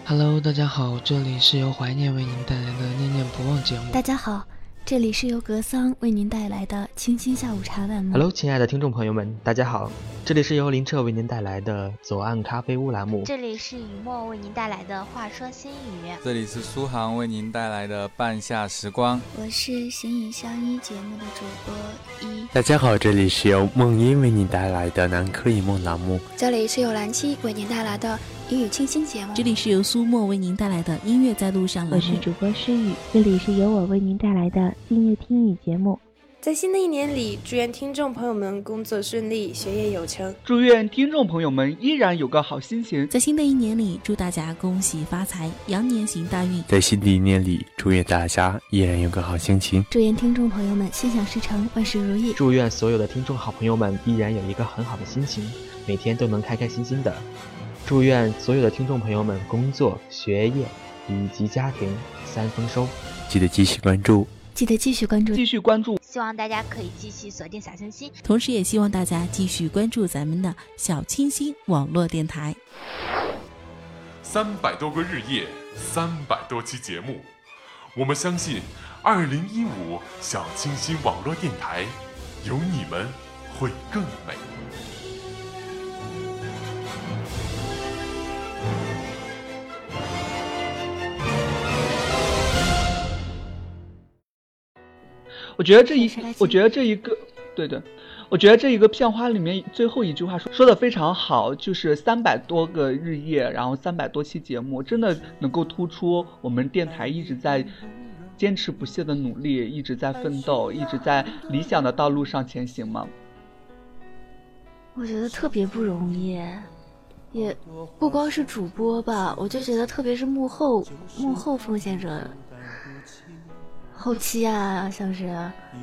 Hello，大家好，这里是由怀念为您带来的念念不忘节目。大家好。这里是由格桑为您带来的清新下午茶栏目。Hello，亲爱的听众朋友们，大家好。这里是由林澈为您带来的左岸咖啡屋栏目。这里是雨墨为您带来的话说心语。这里是苏杭为您带来的半夏时光。我是形影相依节目的主播一。大家好，这里是由梦音为您带来的南柯一梦栏目。这里是由蓝七为您带来的。英语清新节目，这里是由苏沫为您带来的音乐在路上。我是主播诗雨，这里是由我为您带来的今夜听雨节目。在新的一年里，祝愿听众朋友们工作顺利，学业有成。祝愿听众朋友们依然有个好心情。在新的一年里，祝大家恭喜发财，羊年行大运。在新的一年里，祝愿大家依然有个好心情。祝愿听众朋友们心想事成，万事如意。祝愿所有的听众好朋友们依然有一个很好的心情，每天都能开开心心的。祝愿所有的听众朋友们工作、学业以及家庭三丰收。记得继续关注。记得继续关注，继续关注。希望大家可以继续锁定小清新，同时也希望大家继续关注咱们的小清新网络电台。三百多个日夜，三百多期节目，我们相信，二零一五小清新网络电台，有你们会更美。我觉得这一，我觉得这一个，对对，我觉得这一个片花里面最后一句话说说的非常好，就是三百多个日夜，然后三百多期节目，真的能够突出我们电台一直在坚持不懈的努力，一直在奋斗，一直在理想的道路上前行吗？我觉得特别不容易，也不光是主播吧，我就觉得特别是幕后幕后奉献者。后期啊，像是，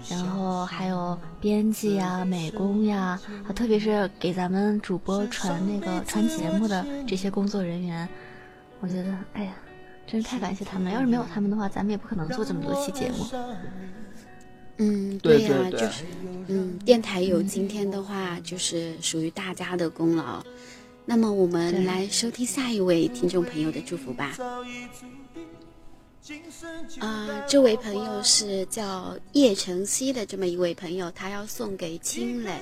然后还有编辑呀、美工呀，啊，特别是给咱们主播传那个传节目的这些工作人员，我觉得，哎呀，真是太感谢他们了！要是没有他们的话，咱们也不可能做这么多期节目。嗯，对呀，就是，嗯，电台有今天的话，就是属于大家的功劳。那么我们来收听下一位听众朋友的祝福吧。啊，这位朋友是叫叶晨曦的这么一位朋友，他要送给青磊。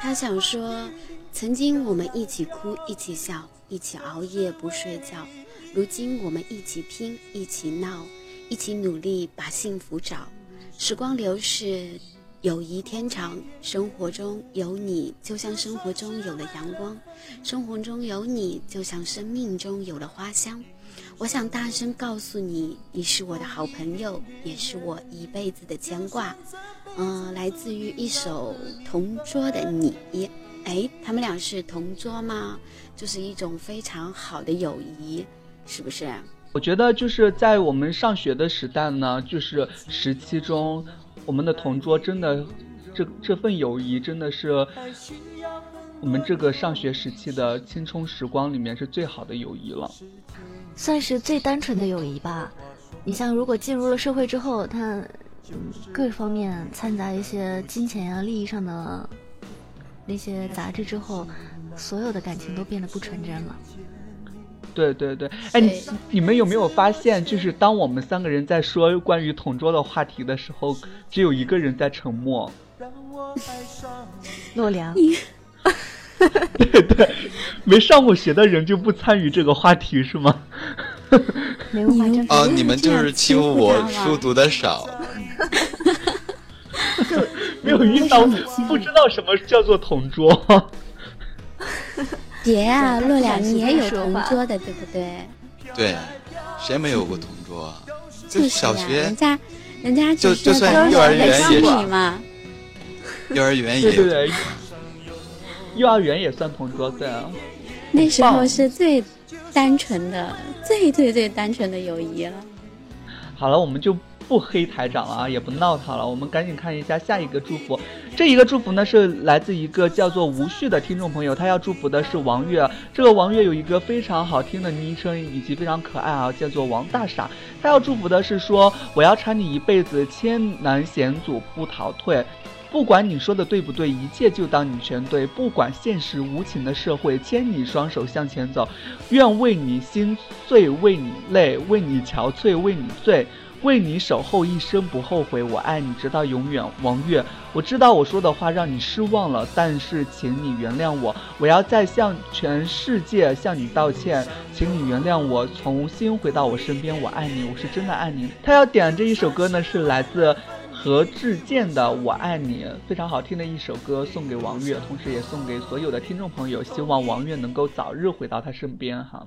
他想说，曾经我们一起哭，一起笑，一起熬夜不睡觉。如今我们一起拼，一起闹，一起努力把幸福找。时光流逝，友谊天长。生活中有你，就像生活中有了阳光；生活中有你，就像生命中有了花香。我想大声告诉你，你是我的好朋友，也是我一辈子的牵挂。嗯，来自于一首《同桌的你》。哎，他们俩是同桌吗？就是一种非常好的友谊，是不是？我觉得就是在我们上学的时代呢，就是时期中，我们的同桌真的，这这份友谊真的是我们这个上学时期的青春时光里面是最好的友谊了。算是最单纯的友谊吧。你像，如果进入了社会之后，他嗯各方面掺杂一些金钱呀、利益上的那些杂质之后，所有的感情都变得不纯真了。对对对，哎，你你们有没有发现，就是当我们三个人在说关于同桌的话题的时候，只有一个人在沉默。洛良。对对，没上过学的人就不参与这个话题是吗？哦，你们就是欺负我书读的少。没有遇到，不知道什么叫做同桌。别啊，洛良，你也有同桌的，对不对？对，谁没有过同桌？就小学，人家，人家就就算幼儿园也是嘛。幼儿园也。对对。幼儿园也算同桌，对啊。那时候是最单纯的、最最最单纯的友谊了。好了，我们就不黑台长了啊，也不闹他了，我们赶紧看一下下一个祝福。这一个祝福呢，是来自一个叫做无序的听众朋友，他要祝福的是王月。这个王月有一个非常好听的昵称，以及非常可爱啊，叫做王大傻。他要祝福的是说，我要缠你一辈子，千难险阻不逃退。不管你说的对不对，一切就当你全对。不管现实无情的社会，牵你双手向前走。愿为你心碎，为你累，为你憔悴，为你醉，为你守候一生不后悔。我爱你直到永远，王月。我知道我说的话让你失望了，但是请你原谅我。我要再向全世界向你道歉，请你原谅我，重新回到我身边。我爱你，我是真的爱你。他要点这一首歌呢，是来自。何志健的《我爱你》非常好听的一首歌，送给王悦，同时也送给所有的听众朋友。希望王悦能够早日回到他身边，哈。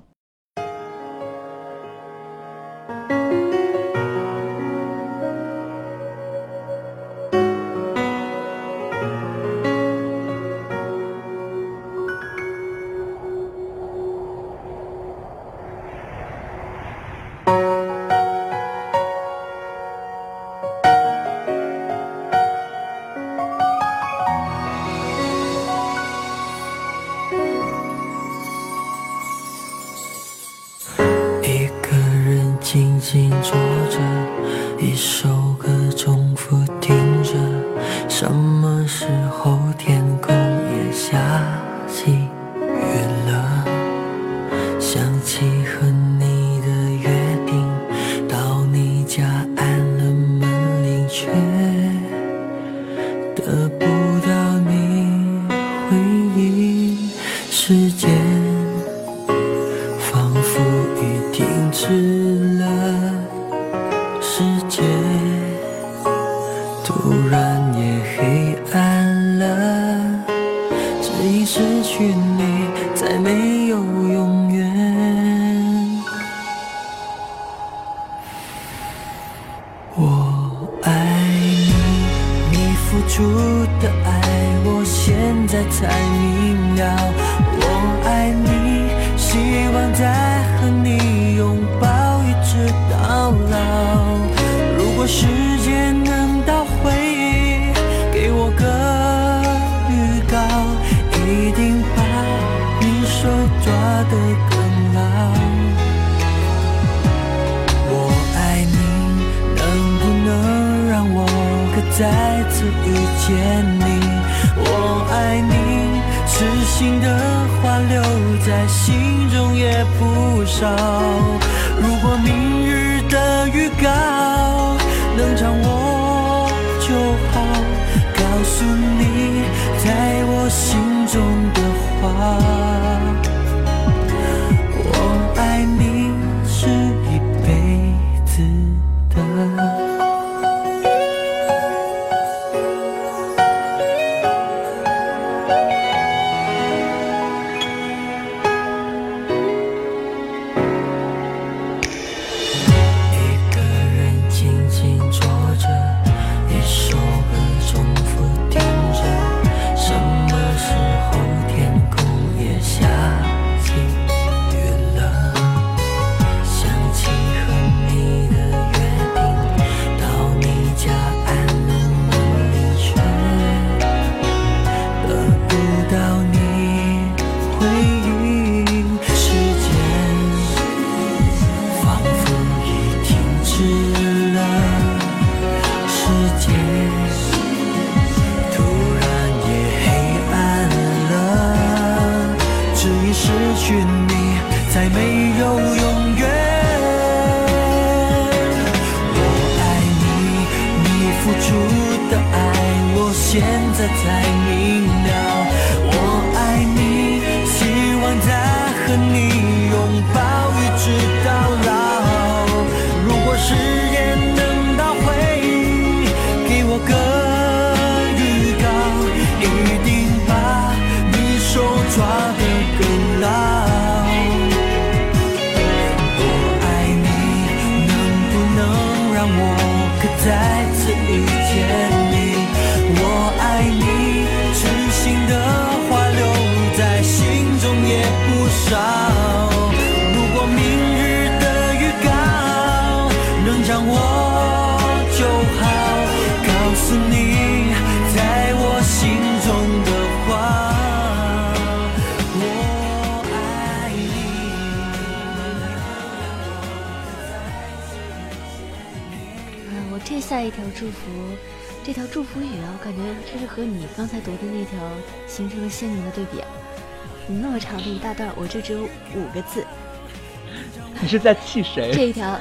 是在气谁？这一条，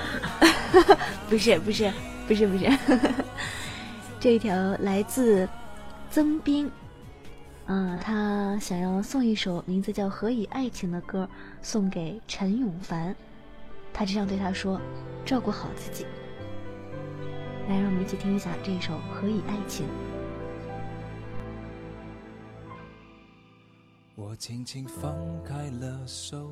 不是不是不是不是，这一条来自曾斌，嗯，他想要送一首名字叫《何以爱情》的歌送给陈永凡，他这样对他说：“照顾好自己。”来，让我们一起听一下这首《何以爱情》。我轻轻放开了手，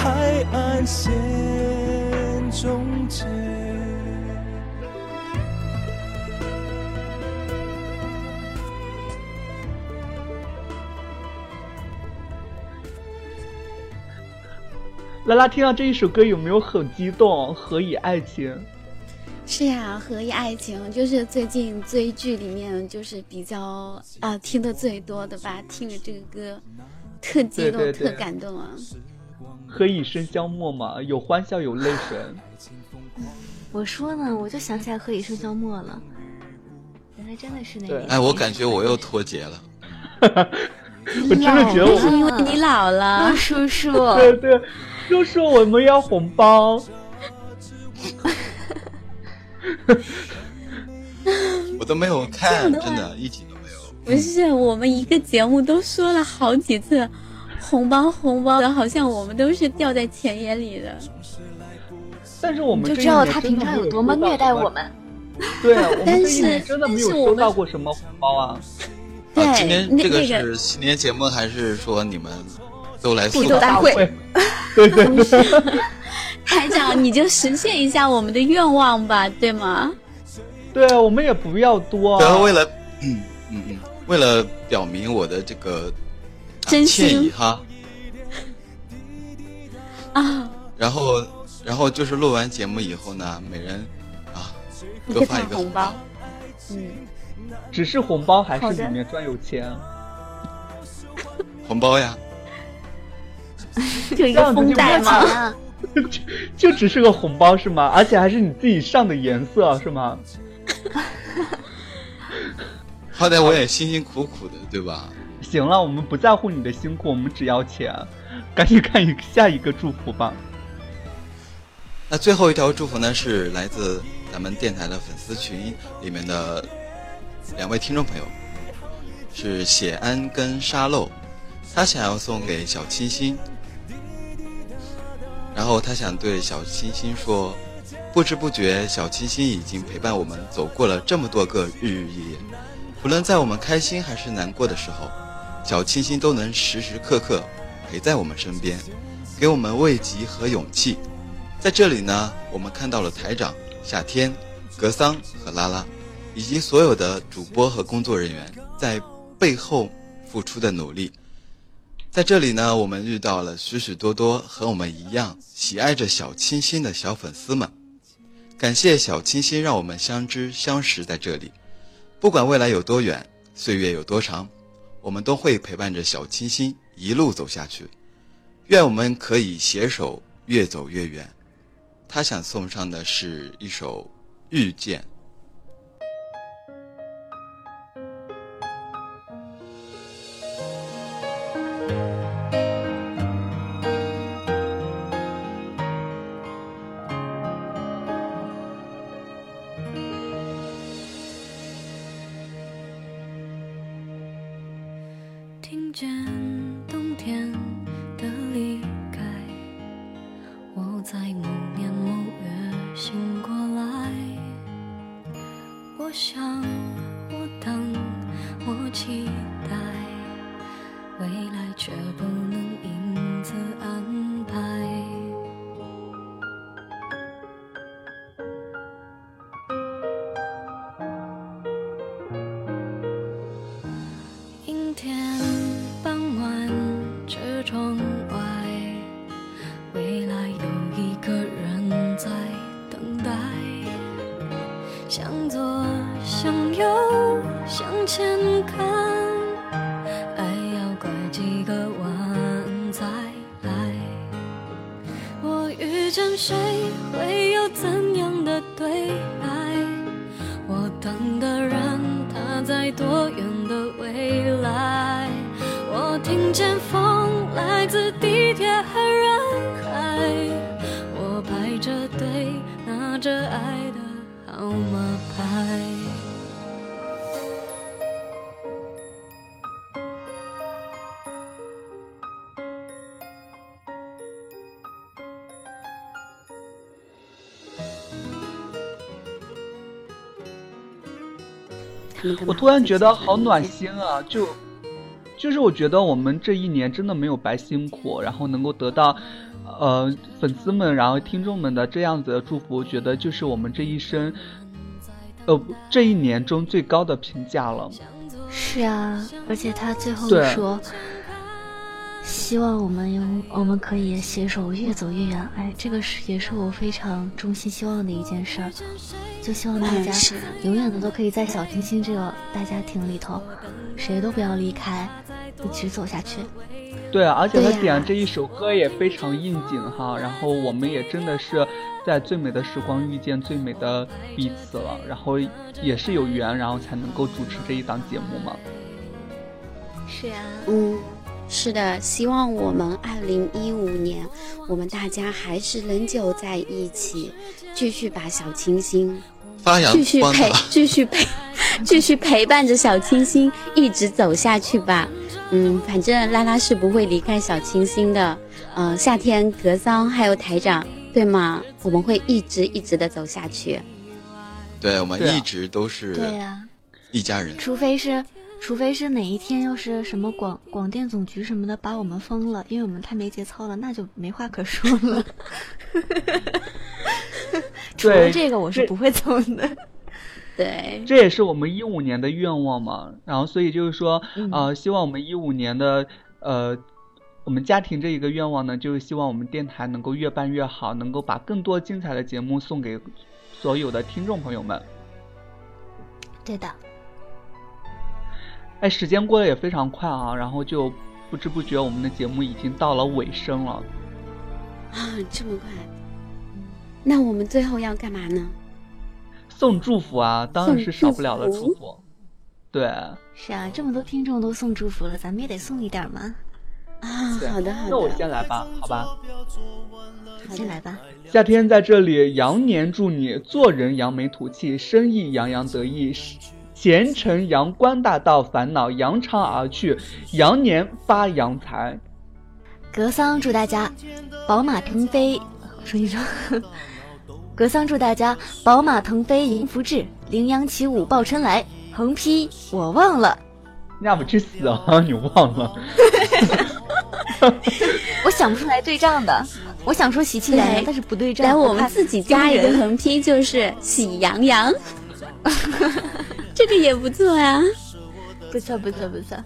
沿海岸线终结。拉拉听到这一首歌有没有很激动？何以爱情？是呀，何以爱情就是最近追剧里面就是比较啊听的最多的吧，听着这个歌特激动对对对特感动啊。何以笙箫默嘛，有欢笑有泪水。我说呢，我就想起来何以笙箫默了，原来真的是那个。哎，我感觉我又脱节了。我真的觉得我是因为你老了，叔叔。对对，叔叔，我们要红包。我都没有看，真的，一集都没有。不是，我们一个节目都说了好几次，红包红包的，好像我们都是掉在钱眼里的。但是我们就知道他平常有多么虐待我们。对啊，我们这一年真的没有收到过什么红包啊。对，今天这个是新年节目，还是说你们都来互动大会？对 对对。台长，你就实现一下我们的愿望吧，对吗？对啊，我们也不要多。然后为了，嗯嗯嗯，为了表明我的这个真歉意哈。啊。然后，然后就是录完节目以后呢，每人啊各发一个红包。嗯。只是红包还是里面装有钱？红包呀。就一个封袋吗？就 就只是个红包是吗？而且还是你自己上的颜色是吗？好歹我也辛辛苦苦的，对吧？行了，我们不在乎你的辛苦，我们只要钱。赶紧看一下一个祝福吧。那最后一条祝福呢，是来自咱们电台的粉丝群里面的两位听众朋友，是谢安跟沙漏，他想要送给小清新。然后他想对小清新说：“不知不觉，小清新已经陪伴我们走过了这么多个日日夜夜。无论在我们开心还是难过的时候，小清新都能时时刻刻陪在我们身边，给我们慰藉和勇气。在这里呢，我们看到了台长、夏天、格桑和拉拉，以及所有的主播和工作人员在背后付出的努力。”在这里呢，我们遇到了许许多多和我们一样喜爱着小清新的小粉丝们。感谢小清新，让我们相知相识在这里。不管未来有多远，岁月有多长，我们都会陪伴着小清新一路走下去。愿我们可以携手越走越远。他想送上的是一首《遇见》。突然觉得好暖心啊！就，就是我觉得我们这一年真的没有白辛苦，然后能够得到，呃，粉丝们，然后听众们的这样子的祝福，我觉得就是我们这一生，呃，这一年中最高的评价了。是啊，而且他最后说。希望我们有，我们可以携手越走越远。哎，这个是也是我非常衷心希望的一件事儿。就希望大家永远的都可以在小清新这个大家庭里头，谁都不要离开，一直走下去。对啊，而且他点这一首歌也非常应景哈，然后我们也真的是在最美的时光遇见最美的彼此了，然后也是有缘，然后才能够主持这一档节目嘛。是呀、嗯，是的，希望我们二零一五年，我们大家还是能久在一起，继续把小清新发扬继续陪，继续陪，继续陪伴着小清新一直走下去吧。嗯，反正拉拉是不会离开小清新的。嗯、夏天、格桑还有台长，对吗？我们会一直一直的走下去。对我们一直都是对呀、一家人。除非是，除非是哪一天要是什么广广电总局什么的把我们封了，因为我们太没节操了，那就没话可说了。除了这个，我是不会走的。对，这也是我们一五年的愿望嘛。然后，所以就是说，呃，希望我们一五年的呃，我们家庭这一个愿望呢，就是希望我们电台能够越办越好，能够把更多精彩的节目送给所有的听众朋友们。对的，哎，时间过得也非常快啊，然后就不知不觉我们的节目已经到了尾声了。啊，这么快？那我们最后要干嘛呢？送祝福啊，当然是少不了的送祝祝福。对，是啊，这么多听众都送祝福了，咱们也得送一点嘛。啊，好的好的。那我先来吧，好吧。先来吧。夏天在这里，羊年祝你做人扬眉吐气，生意洋洋得意，前程阳关大道，烦恼扬长而去，羊年发羊财。格桑祝大家宝马腾飞，说一说。格桑祝大家宝马腾飞迎福至，羚羊起舞报春来，横批我忘了。你俩不去死啊！你忘了？我想不出来对仗的，我想说喜气洋洋，来但是不对仗。来，我们自己加一个横批，就是喜羊羊。这个也不错呀。不错不错不错。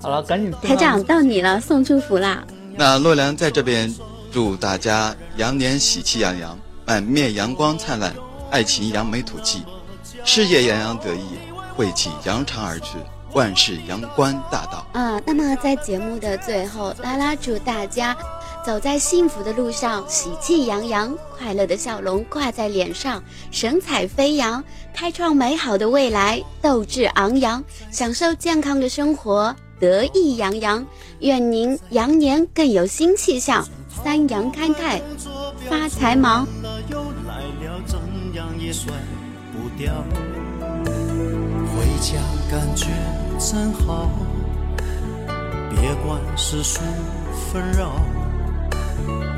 好了，赶紧台长到你了，送祝福啦！那洛良在这边祝大家羊年喜气洋洋，满面阳光灿烂，爱情扬眉吐气，事业洋洋得意，晦气扬长而去，万事阳关大道。啊，那么在节目的最后，拉拉祝大家走在幸福的路上，喜气洋洋，快乐的笑容挂在脸上，神采飞扬，开创美好的未来，斗志昂扬，享受健康的生活，得意洋洋。愿您羊年更有新气象，三阳开泰，发财忙。回家感觉真好，别管世俗纷扰，